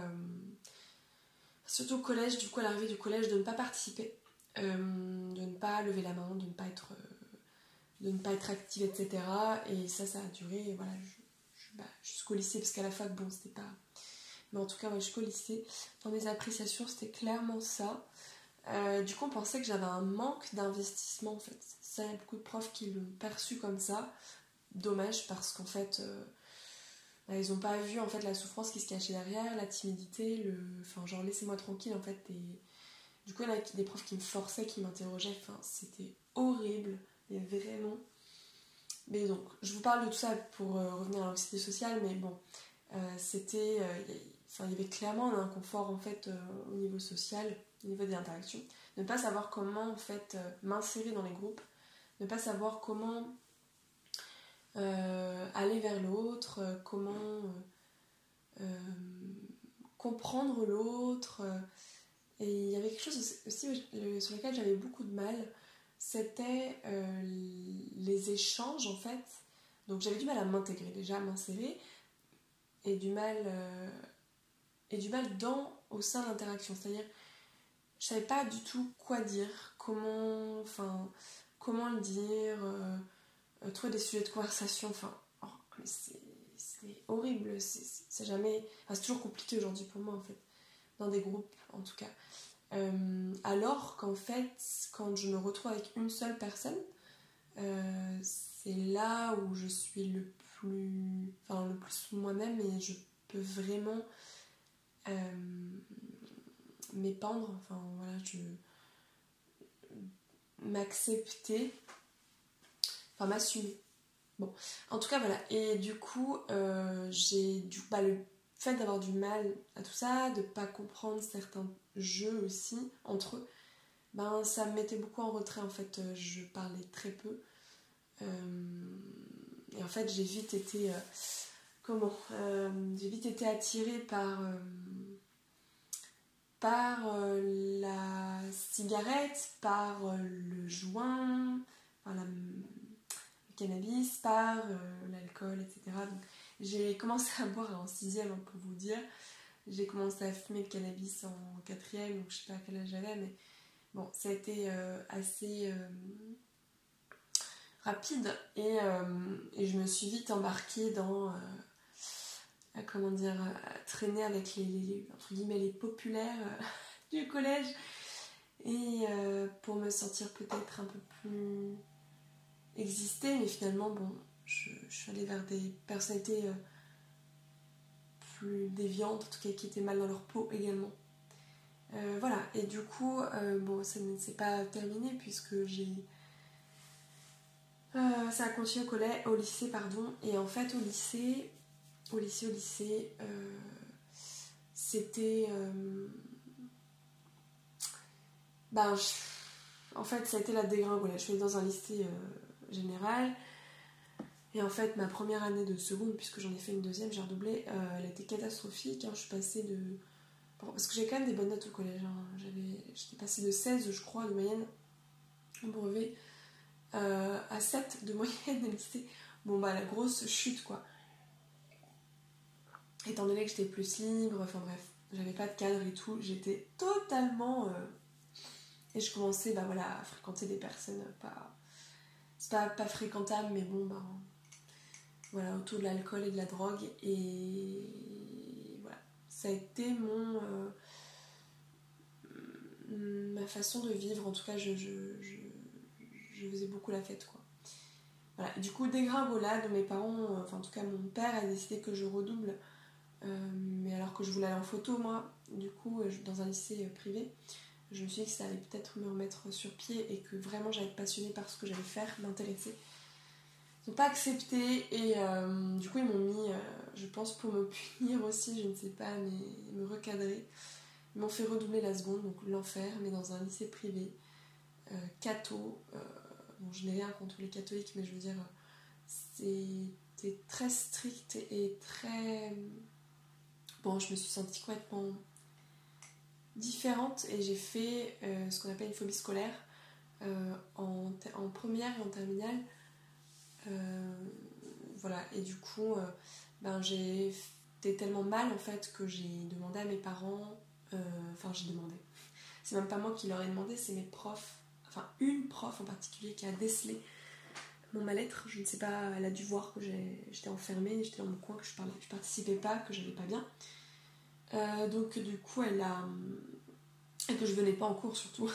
surtout au collège, du coup à l'arrivée du collège, de ne pas participer, euh, de ne pas lever la main, de ne pas être, euh, de ne pas être active, etc. Et ça, ça a duré, voilà, bah, jusqu'au lycée, parce qu'à la fac, bon, c'était pas. Mais en tout cas, jusqu'au lycée, dans mes appréciations, c'était clairement ça. Euh, du coup, on pensait que j'avais un manque d'investissement en fait. Ça, il y a beaucoup de profs qui l'ont perçu comme ça. Dommage parce qu'en fait, bah, ils n'ont pas vu en fait la souffrance qui se cachait derrière, la timidité, le. Enfin, genre laissez-moi tranquille en fait. Du coup, il y a des profs qui me forçaient, qui m'interrogeaient. Enfin, c'était horrible, mais vraiment. Mais donc, je vous parle de tout ça pour euh, revenir à l'anxiété sociale, mais bon, euh, c'était. Euh, enfin, il y avait clairement un inconfort en fait au niveau social, au niveau des interactions. Ne pas savoir comment en fait m'insérer dans les groupes, ne pas savoir comment euh, aller vers l'autre, euh, comment euh, comprendre l'autre. Et il y avait quelque chose aussi sur lequel j'avais beaucoup de mal, c'était les échanges en fait. Donc j'avais du mal à m'intégrer déjà, à m'insérer, et du mal et du mal dans au sein de l'interaction. C'est-à-dire, je savais pas du tout quoi dire, comment, enfin, comment le dire. Euh, trouver des sujets de conversation, enfin, oh, c'est horrible, c'est jamais. c'est toujours compliqué aujourd'hui pour moi en fait, dans des groupes en tout cas. Euh, alors qu'en fait, quand je me retrouve avec une seule personne, euh, c'est là où je suis le plus, enfin, le plus moi-même et je peux vraiment m'épandre, enfin voilà, je m'accepter enfin m'assumer. Bon, en tout cas voilà. Et du coup, euh, j'ai du bah, le fait d'avoir du mal à tout ça, de pas comprendre certains jeux aussi entre eux, ben ça me mettait beaucoup en retrait en fait. Euh, je parlais très peu. Euh, et en fait, j'ai vite été comment J'ai vite été attirée par par la cigarette, par le joint, par la cannabis, par euh, l'alcool, etc. J'ai commencé à boire en sixième hein, pour vous dire. J'ai commencé à fumer le cannabis en quatrième, donc je sais pas à quel âge j'avais, mais bon, ça a été euh, assez, euh, rapide et, et, je me suis vite embarquée dans comment dire traîner avec les, entre guillemets les populaires du collège et pour me sentir peut-être un peu plus exister mais finalement bon je, suis allée vers des personnalités plus déviantes en tout cas qui étaient mal dans leur peau également euh, voilà, et du coup, euh, bon, ça ne s'est pas terminé puisque j'ai. Euh, ça a continué au, collège, au lycée, pardon. Et en fait, au lycée, au lycée, au lycée, c'était. ben, en fait, ça a été la dégringolade. Je suis dans un lycée général. Et en fait, ma première année de seconde, puisque j'en ai fait une deuxième, j'ai redoublé, elle était catastrophique. Hein. Je suis passée de parce que j'ai quand même des bonnes notes au collège. Hein. J'étais passée de 16, je crois, de moyenne au brevet euh, à 7 de moyenne au lycée. Bon, bah, la grosse chute, quoi. Étant donné que j'étais plus libre, enfin bref, j'avais pas de cadre et tout, j'étais totalement. Euh, et je commençais, bah voilà, à fréquenter des personnes pas. C'est pas, pas fréquentable, mais bon, bah. Voilà, autour de l'alcool et de la drogue. Et ça a été mon euh, ma façon de vivre en tout cas je, faisais beaucoup la fête quoi voilà. du coup dégringolade mes parents enfin en tout cas mon père a décidé que je redouble euh, mais alors que je voulais aller en photo moi du coup euh, dans un lycée privé je me suis dit que ça allait peut-être me remettre sur pied et que vraiment j'allais être passionnée par ce que j'allais faire m'intéresser ils n'ont pas accepté et euh, du coup ils m'ont mis, euh, je pense pour me punir aussi, je ne sais pas, mais me recadrer. Ils m'ont fait redoubler la seconde, donc l'enfer, mais dans un lycée privé, euh, catho. bon, je n'ai rien contre les catholiques, mais je veux dire, c'était très strict et très. Bon, je me suis sentie complètement différente et j'ai fait ce qu'on appelle une phobie scolaire en, en, première et en terminale. Euh, voilà, et du coup, euh, ben, j'ai été tellement mal en fait que j'ai demandé à mes parents, euh, enfin j'ai demandé, c'est même pas moi qui leur ai demandé, c'est mes profs, enfin une prof en particulier qui a décelé mon mal-être. Je ne sais pas, elle a dû voir que j'étais enfermée, j'étais dans mon coin, que je, parlais, je participais pas, que j'allais pas bien. donc du coup, elle a... Et que je venais pas en cours surtout.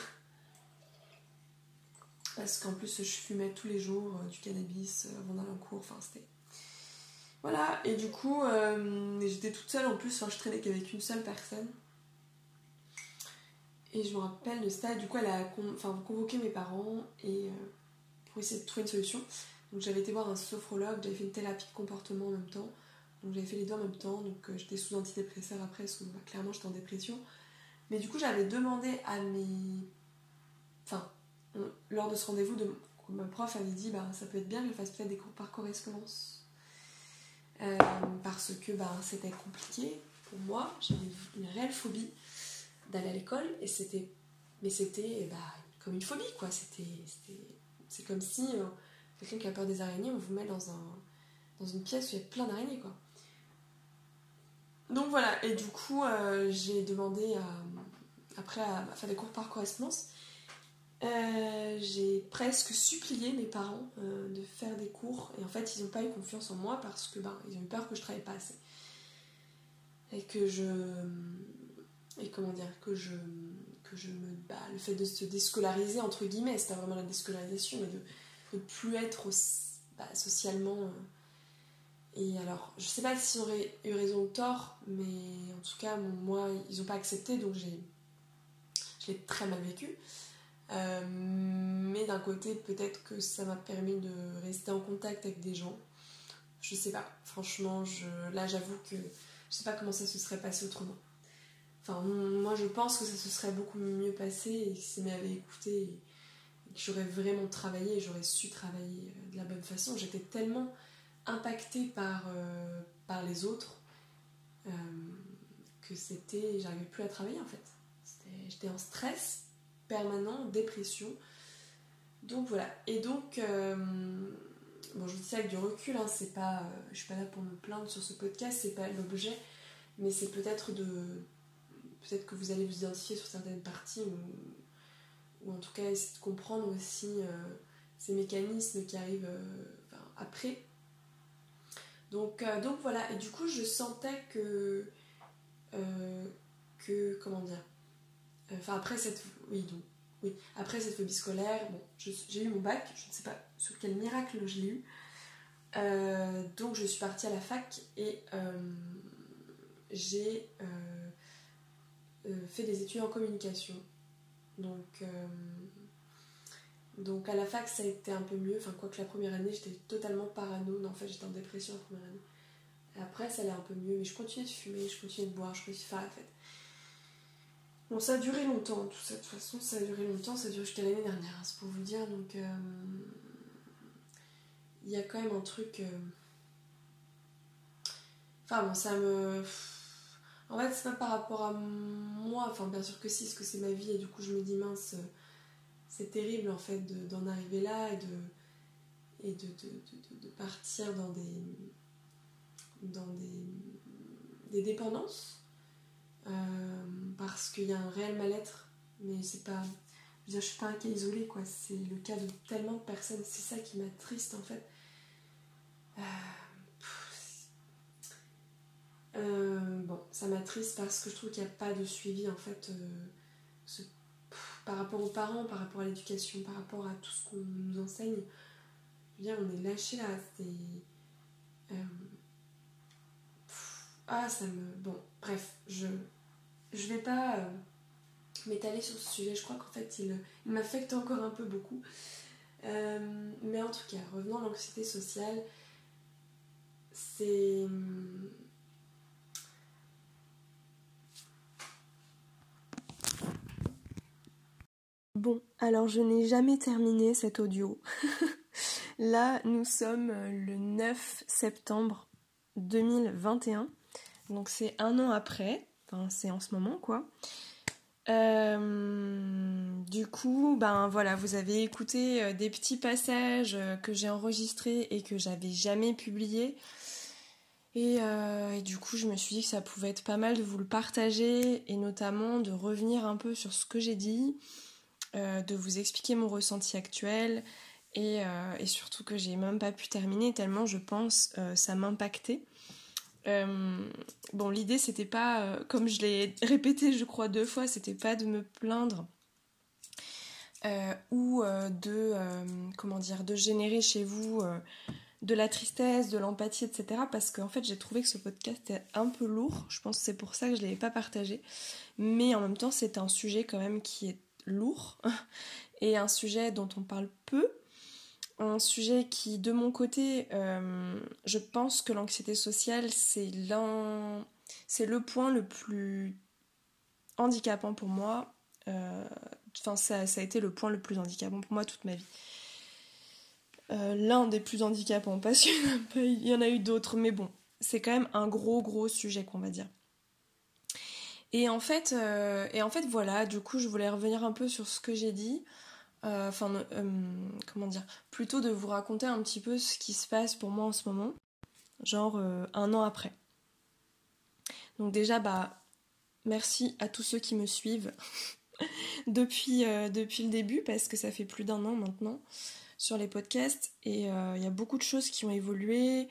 Parce qu'en plus, je fumais tous les jours euh, du cannabis euh, avant d'aller en cours. Enfin, c'était. Voilà, et du coup, euh, j'étais toute seule en plus. Enfin, je traînais qu'avec une seule personne. Et je me rappelle de ça. Du coup, elle a enfin, convoqué mes parents et, pour essayer de trouver une solution. Donc, j'avais été voir un sophrologue, j'avais fait une thérapie de comportement en même temps. Donc, j'avais fait les deux en même temps. Donc, j'étais sous antidépresseur après, bah, clairement, j'étais en dépression. Mais du coup, j'avais demandé à mes. Enfin, lors de ce rendez-vous, de, ma prof avait dit bah, ça peut être bien que je fasse peut-être des cours par correspondance. Euh, parce que bah, c'était compliqué pour moi, j'avais une réelle phobie d'aller à l'école et c'était mais c'était bah, comme une phobie quoi c'était c'est comme si euh, quelqu'un qui a peur des araignées on vous met dans un dans une pièce où il y a plein d'araignées quoi. Donc voilà et du coup euh, j'ai demandé après à faire des cours par correspondance euh, j'ai presque supplié mes parents de faire des cours et en fait ils n'ont pas eu confiance en moi parce que ben, ils ont eu peur que je travaille pas assez. Et que je et comment dire que je le fait de se déscolariser entre guillemets c'était vraiment la déscolarisation mais de ne plus être bah, socialement euh. et alors je sais pas s'ils auraient eu raison ou tort mais en tout cas moi ils n'ont pas accepté donc j'ai je l'ai très mal vécu euh, mais d'un côté, peut-être que ça m'a permis de rester en contact avec des gens. Je sais pas. Franchement, là, j'avoue que je sais pas comment ça se serait passé autrement. Moi, je pense que ça se serait beaucoup mieux passé et que si m'avait écouté et, que j'aurais vraiment travaillé, j'aurais su travailler euh, de la bonne façon. J'étais tellement impactée par, euh, par les autres que c'était. J'arrivais plus à travailler en fait. J'étais en stress permanent, dépression. Donc voilà. Et donc, euh, bon, je vous dis ça avec du recul, hein, c'est pas, euh, je suis pas là pour me plaindre sur ce podcast, c'est pas l'objet, mais c'est peut-être de. Peut-être que vous allez vous identifier sur certaines parties, ou, en tout cas essayer de comprendre aussi. Euh, ces mécanismes qui arrivent après. Donc, donc voilà, et du coup je sentais que, que comment dire, enfin après cette, oui donc, oui, après cette phobie scolaire, bon, j'ai eu mon bac, je ne sais pas sous quel miracle je l'ai eu, donc je suis partie à la fac et j'ai fait des études en communication. Donc, donc à la fac, ça a été un peu mieux. Enfin, quoique la première année, j'étais totalement parano. Non, en fait, j'étais en dépression la première année. après, ça allait un peu mieux. Mais je continuais de fumer, je continuais de boire, je de faire la fête. Bon, ça a duré longtemps, tout ça. De toute façon, ça a duré longtemps. Ça a duré jusqu'à l'année dernière, hein, c'est pour vous dire. Donc, euh, il y a quand même un truc. Euh, enfin, bon, ça me. En fait, c'est pas par rapport à moi. Enfin, bien sûr que si, parce que c'est ma vie. Et du coup, je me dis, mince c'est terrible en fait d'en arriver là et de, et de, de, partir dans des, dans des, des dépendances euh, parce qu'il y a un réel mal-être, mais c'est pas. Je veux dire, je suis pas un cas isolé, quoi. C'est le cas de tellement de personnes. C'est ça qui m'attriste en fait. Euh, euh, bon, ça m'attriste parce que je trouve qu'il n'y a pas de suivi en fait par rapport aux parents, par rapport à l'éducation, par rapport à tout ce qu'on nous enseigne. On est lâché là. C'est. Euh, ah, ça me. Bon, bref, je. Je vais pas euh, m'étaler sur ce sujet. Je crois qu'en fait, il, m'affecte encore un peu beaucoup. Euh, mais en tout cas, revenons à l'anxiété sociale, c'est Bon, alors je n'ai jamais terminé cet audio. Là, nous sommes le 9 septembre 2021. Donc c'est un an après. Enfin, c'est en ce moment, quoi. Euh, du coup, ben voilà, vous avez écouté euh, des petits passages euh, que j'ai enregistrés et que j'avais jamais publiés. Et, du coup, je me suis dit que ça pouvait être pas mal de vous le partager et notamment de revenir un peu sur ce que j'ai dit, euh, de vous expliquer mon ressenti actuel et, euh, et surtout que j'ai même pas pu terminer tellement je pense euh, ça m'impactait. bon, l'idée c'était pas, comme je l'ai répété je crois deux fois, c'était pas de me plaindre ou de, comment dire, de générer chez vous de la tristesse, de l'empathie, etc. Parce qu'en fait, j'ai trouvé que ce podcast était un peu lourd. Je pense que c'est pour ça que je ne l'avais pas partagé. Mais en même temps, c'est un sujet quand même qui est lourd et un sujet dont on parle peu. Un sujet qui, de mon côté, euh, je pense que l'anxiété sociale, c'est l'un, c'est le point le plus handicapant pour moi. Euh, enfin, ça, ça, a été le point le plus handicapant pour moi toute ma vie. Euh, l'un des plus handicapants, parce qu'il y en a eu d'autres, mais bon, c'est quand même un gros gros sujet qu'on va dire. Et en fait, euh, et en fait voilà, du coup je voulais revenir un peu sur ce que j'ai dit. Euh, enfin, euh, comment dire, plutôt de vous raconter un petit peu ce qui se passe pour moi en ce moment, genre un an après. Donc déjà, bah, merci à tous ceux qui me suivent depuis, depuis le début, parce que ça fait plus d'un an maintenant sur les podcasts, et il y a beaucoup de choses qui ont évolué.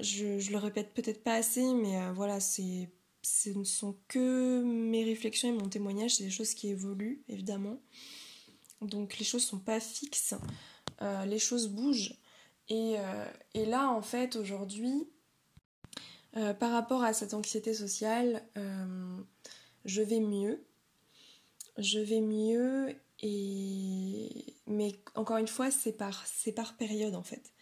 Je, le répète peut-être pas assez, mais voilà, c'est ce ne sont que mes réflexions et mon témoignage, c'est des choses qui évoluent évidemment. Donc les choses sont pas fixes, euh, les choses bougent. Et, euh, et là en fait aujourd'hui, euh, par rapport à cette anxiété sociale, je vais mieux. Je vais mieux et mais encore une fois c'est par période en fait.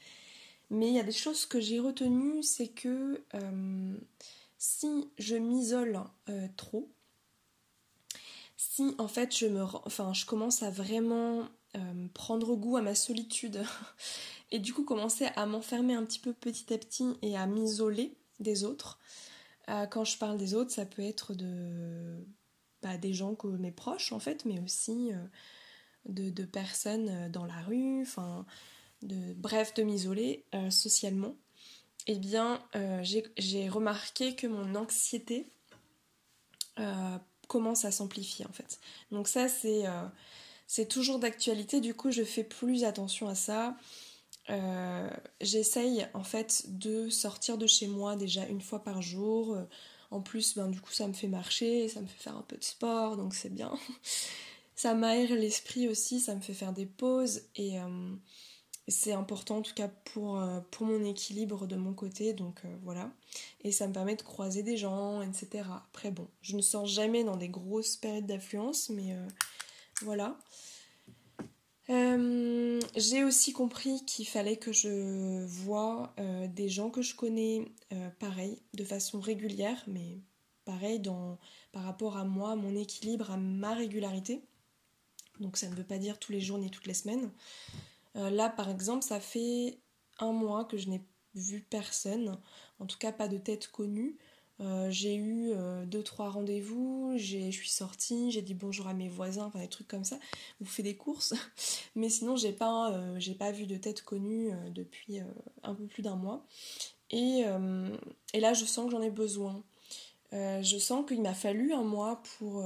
Mais il y a des choses que j'ai retenues, c'est que si je m'isole euh, trop, si en fait je me, enfin je commence à vraiment euh, prendre goût à ma solitude et du coup commencer à m'enfermer un petit peu petit à petit et à m'isoler des autres. Euh, quand je parle des autres, ça peut être de bah, des gens que mes proches en fait, mais aussi de, de, personnes dans la rue, enfin de bref de m'isoler socialement eh bien, euh, j'ai remarqué que mon anxiété euh, commence à s'amplifier en fait. Donc ça, c'est euh, c'est toujours d'actualité, du coup je fais plus attention à ça. J'essaye en fait de sortir de chez moi déjà une fois par jour. En plus, ben, du coup, ça me fait marcher, ça me fait faire un peu de sport, donc c'est bien. ça m'aère l'esprit aussi, ça me fait faire des pauses et c'est important en tout cas pour, euh, pour mon équilibre de mon côté, donc euh, voilà. Et ça me permet de croiser des gens, etc. Après bon, je ne sors jamais dans des grosses périodes d'affluence, mais euh, voilà. J'ai aussi compris qu'il fallait que je vois des gens que je connais pareil, de façon régulière, mais pareil dans, par rapport à moi, mon équilibre, à ma régularité. Donc ça ne veut pas dire tous les jours ni toutes les semaines. Euh, là, par exemple, ça fait un mois que je n'ai vu personne, en tout cas pas de tête connue. Euh, j'ai eu euh, deux trois rendez-vous, je suis sortie, j'ai dit bonjour à mes voisins, enfin des trucs comme ça. Vous faites des courses, mais sinon j'ai pas j'ai pas vu de tête connue depuis un peu plus d'un mois. Et, là je sens que j'en ai besoin. je sens qu'il m'a fallu un mois pour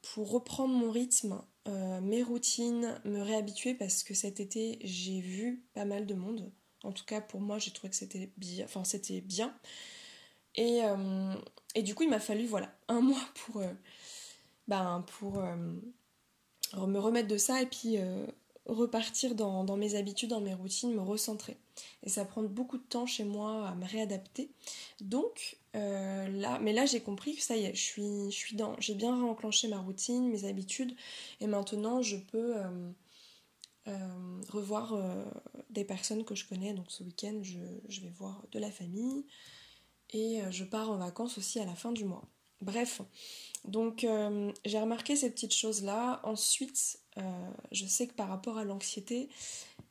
pour reprendre mon rythme euh, mes routines, me réhabituer parce que cet été j'ai vu pas mal de monde. En tout cas pour moi j'ai trouvé que c'était bien. C'était bien. Et, euh, et, du coup il m'a fallu voilà un mois pour, euh, ben, pour me remettre de ça et puis repartir dans, mes habitudes, dans mes routines, me recentrer. Et ça prend beaucoup de temps chez moi à me réadapter. Donc euh, là, mais là j'ai compris que ça y est, je suis, je suis dans, j'ai bien réenclenché ma routine, mes habitudes, et maintenant je peux euh, euh, revoir des personnes que je connais. Donc ce week-end, je, vais voir de la famille et je pars en vacances aussi à la fin du mois. Bref, donc j'ai remarqué ces petites choses-là. Ensuite, je sais que par rapport à l'anxiété,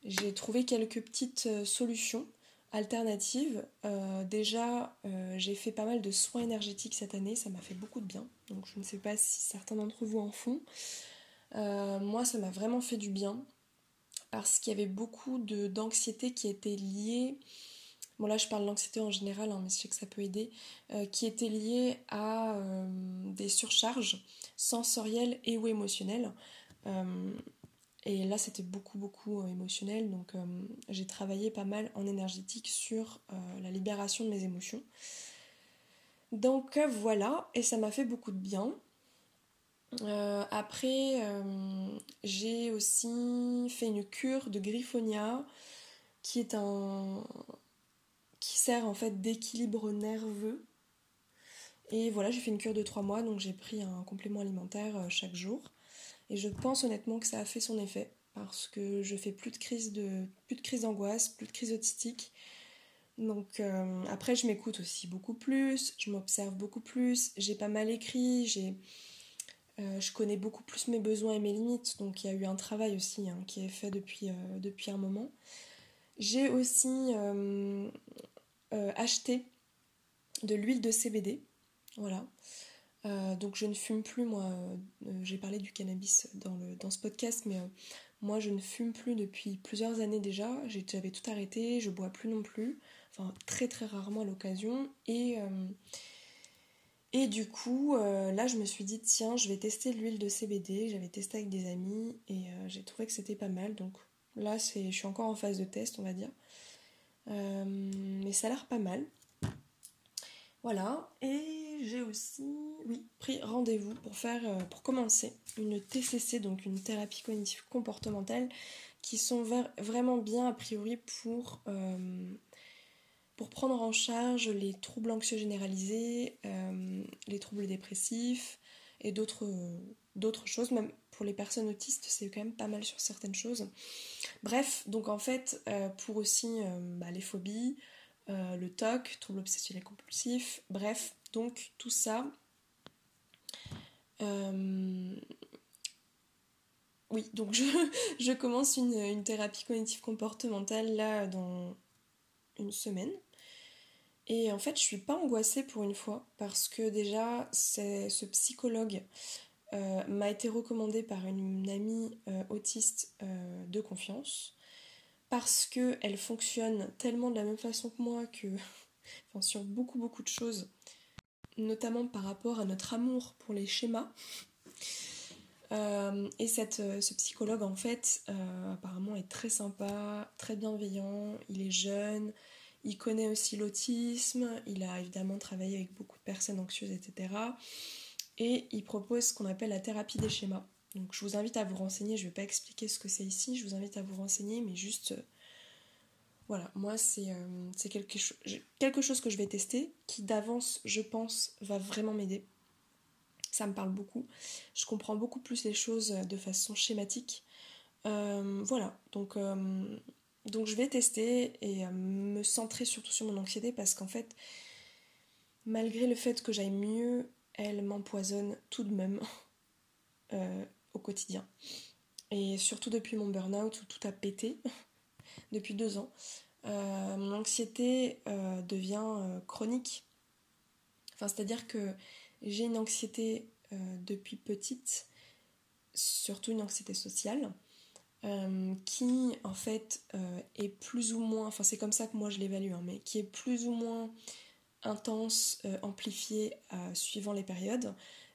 j'ai trouvé quelques petites solutions Alternative, euh, déjà euh, j'ai fait pas mal de soins énergétiques cette année, ça m'a fait beaucoup de bien, donc je ne sais pas si certains d'entre vous en font. Euh, moi ça m'a vraiment fait du bien parce qu'il y avait beaucoup d'anxiété qui était liée, bon là je parle d'anxiété en général, hein, mais je sais que ça peut aider, qui était liée à des surcharges sensorielles et ou émotionnelles. Et là, c'était beaucoup, beaucoup euh, émotionnel. Donc, euh, j'ai travaillé pas mal en énergétique sur euh, la libération de mes émotions. Donc, voilà. Et ça m'a fait beaucoup de bien. après, j'ai aussi fait une cure de griffonia qui est un. Qui sert en fait d'équilibre nerveux. Et voilà, j'ai fait une cure de 3 mois, donc j'ai pris un complément alimentaire chaque jour. Et je pense honnêtement que ça a fait son effet parce que je fais plus de crise de plus de crise d'angoisse, plus de crise autistique. Donc euh, après je m'écoute aussi beaucoup plus, je m'observe beaucoup plus, j'ai pas mal écrit, j'ai euh, je connais beaucoup plus mes besoins et mes limites, donc il y a eu un travail aussi hein, qui est fait depuis, euh, depuis un moment. J'ai aussi acheté de l'huile de CBD, voilà. Euh, donc je ne fume plus, moi, euh, j'ai parlé du cannabis dans, le, dans ce podcast, mais euh, moi je ne fume plus depuis plusieurs années déjà, j'avais tout arrêté, je bois plus non plus, enfin très très rarement à l'occasion, et, et du coup là je me suis dit tiens je vais tester l'huile de CBD, j'avais testé avec des amis et j'ai trouvé que c'était pas mal, donc là je suis encore en phase de test on va dire, mais ça a l'air pas mal. Voilà, et j'ai aussi oui, pris rendez-vous pour faire, euh, pour commencer une TCC, donc une thérapie cognitive comportementale, qui sont vraiment bien a priori pour, euh, pour prendre en charge les troubles anxieux généralisés, euh, les troubles dépressifs et d'autres d'autres choses, même pour les personnes autistes, c'est quand même pas mal sur certaines choses. Bref, donc en fait, pour aussi bah, les phobies, euh, le TOC, trouble obsessionnel compulsif, bref, donc tout ça. Euh, oui, donc je, commence une, thérapie cognitive comportementale là dans une semaine. Et en fait, je suis pas angoissée pour une fois parce que déjà, ce psychologue euh, m'a été recommandé par une, amie autiste de confiance parce qu'elle fonctionne tellement de la même façon que moi que sur beaucoup beaucoup de choses, notamment par rapport à notre amour pour les schémas. et ce psychologue, en fait, apparemment est très sympa, très bienveillant, il est jeune, il connaît aussi l'autisme, il a évidemment travaillé avec beaucoup de personnes anxieuses, etc. Et il propose ce qu'on appelle la thérapie des schémas. Donc je vous invite à vous renseigner, je ne vais pas expliquer ce que c'est ici, je vous invite à vous renseigner, mais juste... Euh, voilà, moi c'est euh, quelque, quelque chose que je vais tester, qui d'avance, je pense, va vraiment m'aider. Ça me parle beaucoup. Je comprends beaucoup plus les choses de façon schématique. Euh, voilà, donc donc je vais tester et euh, me centrer surtout sur mon anxiété parce qu'en fait, malgré le fait que j'aille mieux, elle m'empoisonne tout de même euh, au quotidien. Et surtout depuis mon burn-out où tout a pété, depuis deux ans, euh, mon anxiété devient chronique. Enfin, c'est-à-dire que j'ai une anxiété depuis petite, surtout une anxiété sociale. Euh, qui en fait euh, est plus ou moins, enfin c'est comme ça que moi je l'évalue, hein, mais qui est plus ou moins intense, euh, amplifié suivant les périodes.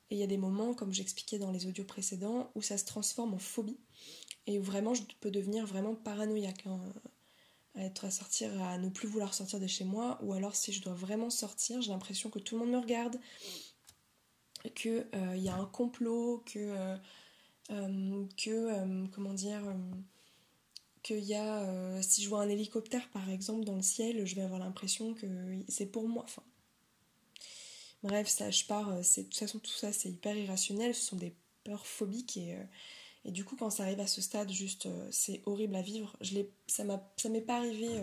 Et il y a des moments, comme j'expliquais dans les audios précédents, où ça se transforme en phobie et où vraiment je peux devenir vraiment paranoïaque. Hein, à être à sortir, à ne plus vouloir sortir de chez moi, ou alors si je dois vraiment sortir, j'ai l'impression que tout le monde me regarde, qu'il y a un complot, que euh, que, euh, comment dire, euh, qu'il y a, si je vois un hélicoptère par exemple dans le ciel, je vais avoir l'impression que c'est pour moi. Enfin, bref, ça, je pars, c'est, de toute façon, tout ça c'est hyper irrationnel, ce sont des peurs phobiques et, et du coup, quand ça arrive à ce stade, juste, c'est horrible à vivre. Je ça, m'est pas arrivé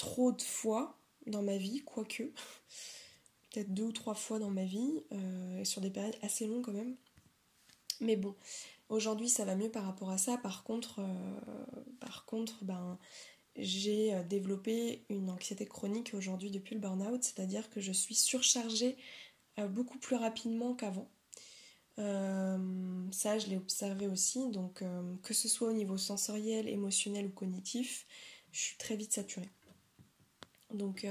trop de fois dans ma vie, quoique peut-être deux ou trois fois dans ma vie, euh, sur des périodes assez longues quand même. Mais bon, aujourd'hui ça va mieux par rapport à ça. Par contre, euh, par contre ben, j'ai euh, développé une anxiété chronique aujourd'hui depuis le burn-out, c'est-à-dire que je suis surchargée beaucoup plus rapidement qu'avant. ça, je l'ai observé aussi, donc que ce soit au niveau sensoriel, émotionnel ou cognitif, je suis très vite saturée. Donc,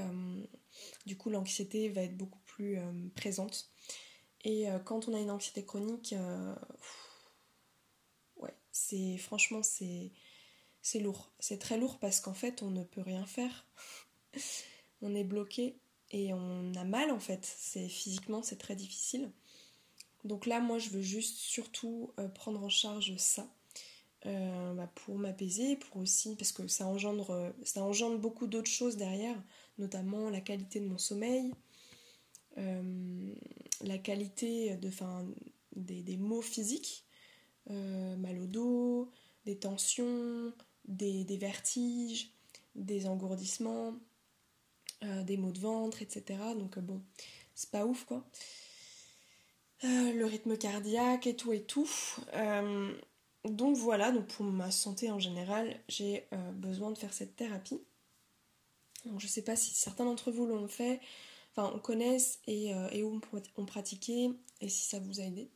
du coup, l'anxiété va être beaucoup plus euh, présente. Et euh, quand on a une anxiété chronique, euh, c'est franchement, c'est lourd. C'est très lourd parce qu'en fait, on ne peut rien faire. on est bloqué et on a mal en fait. C'est physiquement, c'est très difficile. Donc là, moi, je veux juste surtout prendre en charge ça. Bah, pour m'apaiser, pour aussi, parce que ça engendre, ça engendre beaucoup d'autres choses derrière, notamment la qualité de mon sommeil, euh, la qualité des, des maux physiques, euh, mal au dos, des tensions, des, vertiges, des engourdissements, euh, des maux de ventre, etc. Donc bon, c'est pas ouf quoi. le rythme cardiaque et tout et tout. donc voilà, donc pour ma santé en général, j'ai besoin de faire cette thérapie. Je je sais pas si certains d'entre vous l'ont fait, enfin on connaisse et, euh, et où et si ça vous a aidé.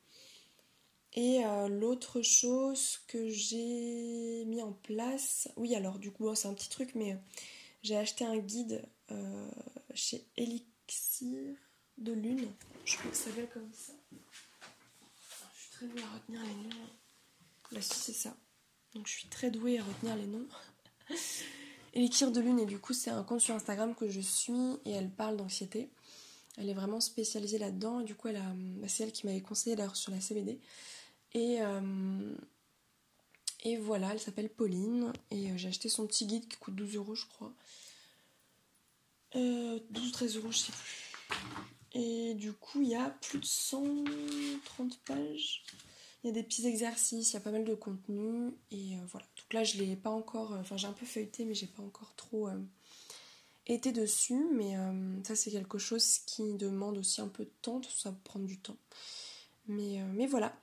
Et euh, l'autre chose que j'ai mis en place, oui alors du coup c'est un petit truc mais euh, j'ai acheté un guide chez Elixir de Lune, je crois que ça s'appelle comme ça. Je suis très douée à retenir les noms. Là si c'est ça. Donc je suis très douée à retenir les noms. Elixir de Lune, et du coup, c'est un compte sur Instagram que je suis et elle parle d'anxiété. Elle est vraiment spécialisée là-dedans, et du coup, bah, c'est elle qui m'avait conseillé d'ailleurs sur la CBD. Et, euh, et voilà, elle s'appelle Pauline, et euh, j'ai acheté son petit guide qui coûte 12 euros, je crois. 12 euh, ou 13 euros, je sais plus. Et du coup, il y a plus de 130 pages. Il y a des petits exercices, il y a pas mal de contenu, et voilà. Donc là, je l'ai pas encore. Euh, enfin, j'ai un peu feuilleté, mais j'ai pas encore trop euh, été dessus. Mais euh, ça, c'est quelque chose qui demande aussi un peu de temps, tout ça prend du temps. Mais voilà.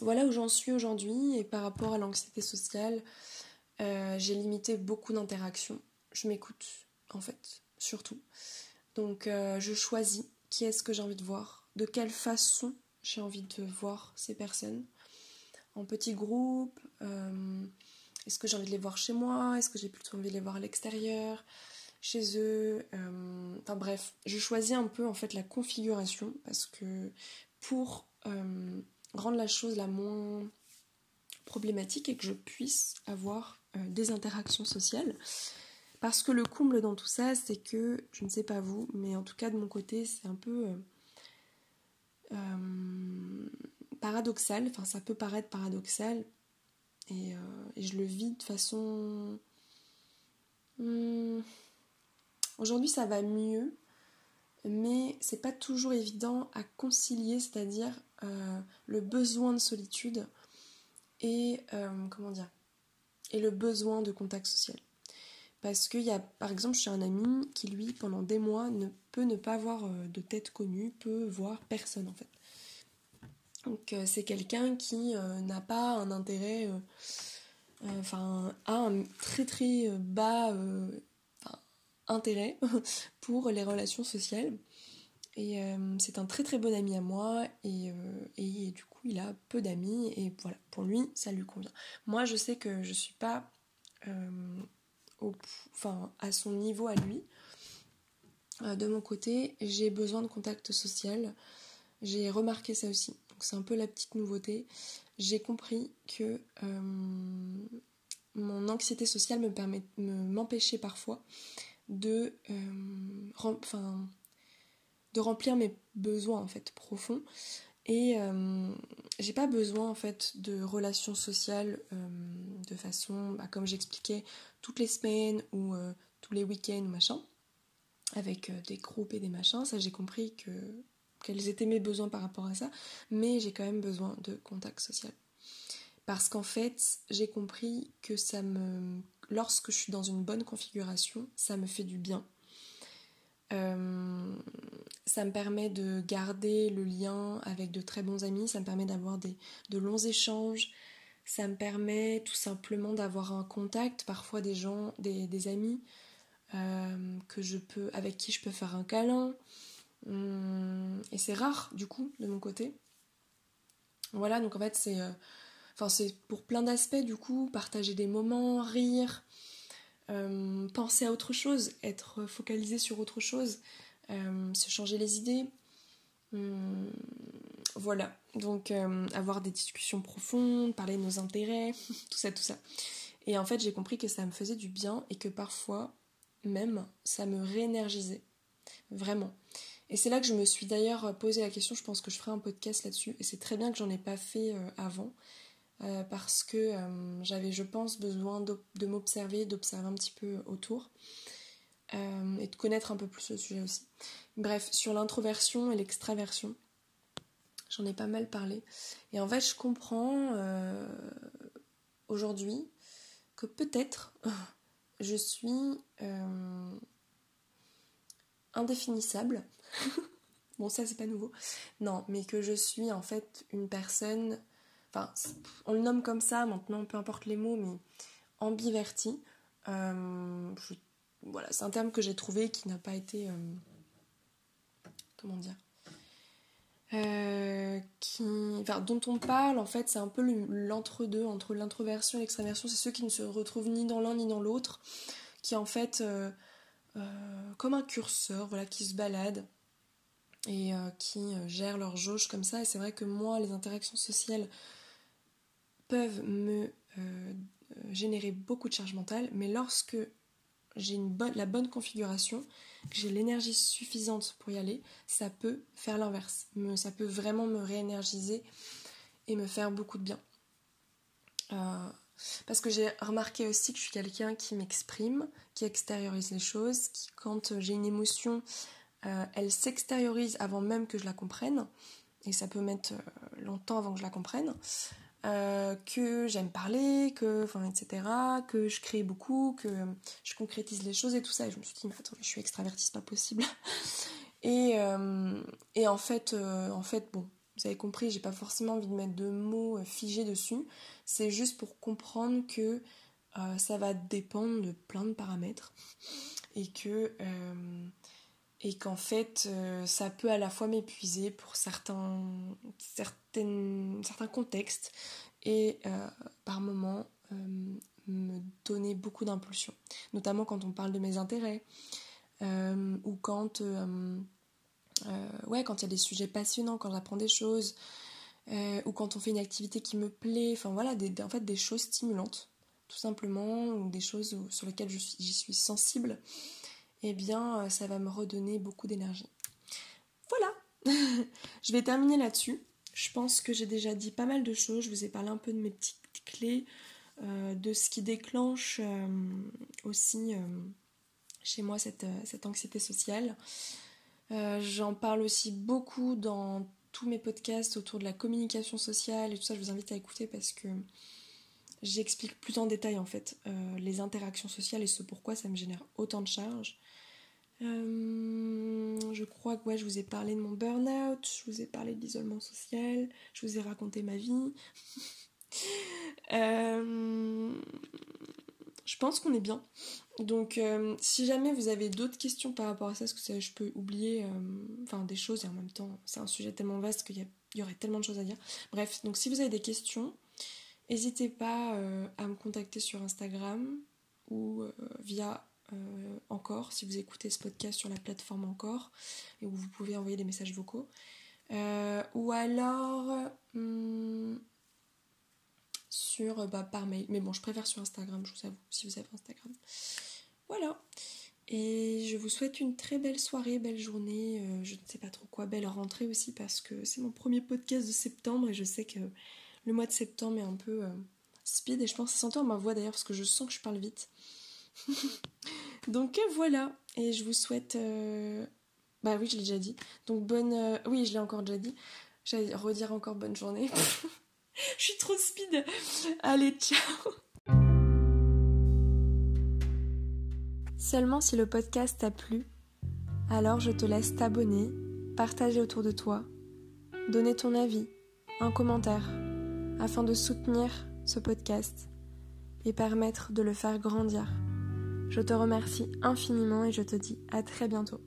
Voilà où j'en suis aujourd'hui. Et par rapport à l'anxiété sociale, j'ai limité beaucoup d'interactions. Je m'écoute, en fait, surtout. Donc, je choisis qui est-ce que j'ai envie de voir, de quelle façon j'ai envie de voir ces personnes en petits groupes euh, Est-ce que j'ai envie de les voir chez moi Est-ce que j'ai plutôt envie de les voir à l'extérieur Chez eux euh, Enfin bref, je choisis un peu en fait la configuration parce que pour rendre la chose la moins problématique et que je puisse avoir des interactions sociales. Parce que le comble dans tout ça, c'est que, je ne sais pas vous, mais en tout cas de mon côté, c'est un peu paradoxal, enfin ça peut paraître paradoxal, et, je le vis de façon Hmm. Aujourd'hui, ça va mieux, mais c'est pas toujours évident à concilier, c'est-à-dire euh, le besoin de solitude et euh, comment dire et le besoin de contact social. Parce qu'il y a, par exemple, chez un ami qui, lui, pendant des mois, ne peut ne pas voir euh, de tête connue, peut voir personne en fait. Donc c'est quelqu'un qui n'a pas un intérêt enfin, a un très très bas intérêt pour les relations sociales. Et euh, c'est un très très bon ami à moi et, et, du coup il a peu d'amis et voilà, pour lui ça lui convient. Moi je sais que je suis pas au, enfin, à son niveau à lui. de mon côté, j'ai besoin de contact social. J'ai remarqué ça aussi. Donc c'est un peu la petite nouveauté j'ai compris que euh, mon anxiété sociale me permet m'empêchait parfois de, euh, de remplir mes besoins en fait profonds et euh, j'ai pas besoin en fait de relations sociales de façon bah, comme j'expliquais toutes les semaines ou tous les week-ends machin avec des groupes et des machins ça j'ai compris que quels étaient mes besoins par rapport à ça, mais j'ai quand même besoin de contact social. Parce qu'en fait, j'ai compris que ça me. Lorsque je suis dans une bonne configuration, ça me fait du bien. Euh, ça me permet de garder le lien avec de très bons amis, ça me permet d'avoir de longs échanges, ça me permet tout simplement d'avoir un contact, parfois des gens, des, amis euh, que je peux, avec qui je peux faire un câlin, Hum, et c'est rare du coup de mon côté. Voilà, donc en fait c'est euh, enfin c'est pour plein d'aspects du coup, partager des moments, rire, euh, penser à autre chose, être focalisé sur autre chose, euh, se changer les idées. Hum, voilà, donc avoir des discussions profondes, parler de nos intérêts, tout ça, tout ça. Et en fait, j'ai compris que ça me faisait du bien et que parfois, même, ça me réénergisait. Vraiment. Et c'est là que je me suis d'ailleurs posé la question, je pense que je ferai un podcast là-dessus, et c'est très bien que j'en ai pas fait euh, avant, euh, parce que euh, j'avais, je pense, besoin de m'observer, d'observer un petit peu autour, et de connaître un peu plus le sujet aussi. Bref, sur l'introversion et l'extraversion, j'en ai pas mal parlé. Et en fait, je comprends aujourd'hui que peut-être je suis indéfinissable. bon, ça c'est pas nouveau. Non, mais que je suis en fait une personne. Enfin, on le nomme comme ça maintenant, peu importe les mots, mais ambiverti. Euh, voilà, c'est un terme que j'ai trouvé qui n'a pas été. Euh, comment dire euh, qui, enfin, dont on parle, en fait, c'est un peu l'entre-deux, entre l'introversion et l'extraversion. C'est ceux qui ne se retrouvent ni dans l'un ni dans l'autre, qui en fait comme un curseur, voilà, qui se balade et qui euh, gère leur jauge comme ça. Et c'est vrai que moi, les interactions sociales peuvent me générer beaucoup de charge mentale, mais lorsque j'ai bonne, la bonne configuration, que j'ai l'énergie suffisante pour y aller, ça peut faire l'inverse. Ça peut vraiment me réénergiser et me faire beaucoup de bien. Parce que j'ai remarqué aussi que je suis quelqu'un qui m'exprime, qui extériorise les choses, qui quand j'ai une émotion, euh, elle s'extériorise avant même que je la comprenne, et ça peut mettre euh, longtemps avant que je la comprenne. Euh, que j'aime parler, que, enfin, etc., que je crée beaucoup, que je concrétise les choses et tout ça. Et je me suis dit, mais attends, je suis extravertie, c'est pas possible. et, et en fait, en fait, bon, vous avez compris, j'ai pas forcément envie de mettre de mots euh, figés dessus. C'est juste pour comprendre que euh, ça va dépendre de plein de paramètres et que euh, et qu'en fait ça peut à la fois m'épuiser pour certains certains contextes et par moments me donner beaucoup d'impulsion. Notamment quand on parle de mes intérêts ou quand ouais, quand il y a des sujets passionnants, quand j'apprends des choses, ou quand on fait une activité qui me plaît, enfin voilà, des, en fait des choses stimulantes, tout simplement, ou des choses sur lesquelles j'y suis, sensible, eh bien ça va me redonner beaucoup d'énergie. Voilà, je vais terminer là-dessus. Je pense que j'ai déjà dit pas mal de choses, je vous ai parlé un peu de mes petites clés, de ce qui déclenche aussi chez moi cette, cette anxiété sociale. Euh, j'en parle aussi beaucoup dans tous mes podcasts autour de la communication sociale et tout ça. Je vous invite à écouter parce que j'explique plus en détail en fait euh, les interactions sociales et ce pourquoi ça me génère autant de charges. Euh, je crois que ouais, je vous ai parlé de mon burn-out, je vous ai parlé de l'isolement social, je vous ai raconté ma vie. je pense qu'on est bien. Donc, euh, si jamais vous avez d'autres questions par rapport à ça, parce que je peux oublier, euh, des choses et en même temps, c'est un sujet tellement vaste qu'il y, aurait tellement de choses à dire. Bref, donc si vous avez des questions, n'hésitez pas euh, à me contacter sur Instagram ou via Encore, si vous écoutez ce podcast sur la plateforme Encore, et où vous pouvez envoyer des messages vocaux. ou alors hmm, sur bah, par mail. Mais bon, je préfère sur Instagram, je vous avoue, si vous avez Instagram. Voilà. Et je vous souhaite une très belle soirée, belle journée, euh, je ne sais pas trop quoi, belle rentrée aussi parce que c'est mon premier podcast de septembre et je sais que le mois de septembre est un peu euh, speed et je pense que ça s'entend ma voix d'ailleurs parce que je sens que je parle vite. Donc euh, voilà, et je vous souhaite... Bah oui, je l'ai déjà dit. Donc bonne... Oui, je l'ai encore déjà dit. J'allais redire encore bonne journée. je suis trop speed. Allez, ciao Seulement si le podcast t'a plu, alors je te laisse t'abonner, partager autour de toi, donner ton avis, un commentaire, afin de soutenir ce podcast et permettre de le faire grandir. Je te remercie infiniment et je te dis à très bientôt.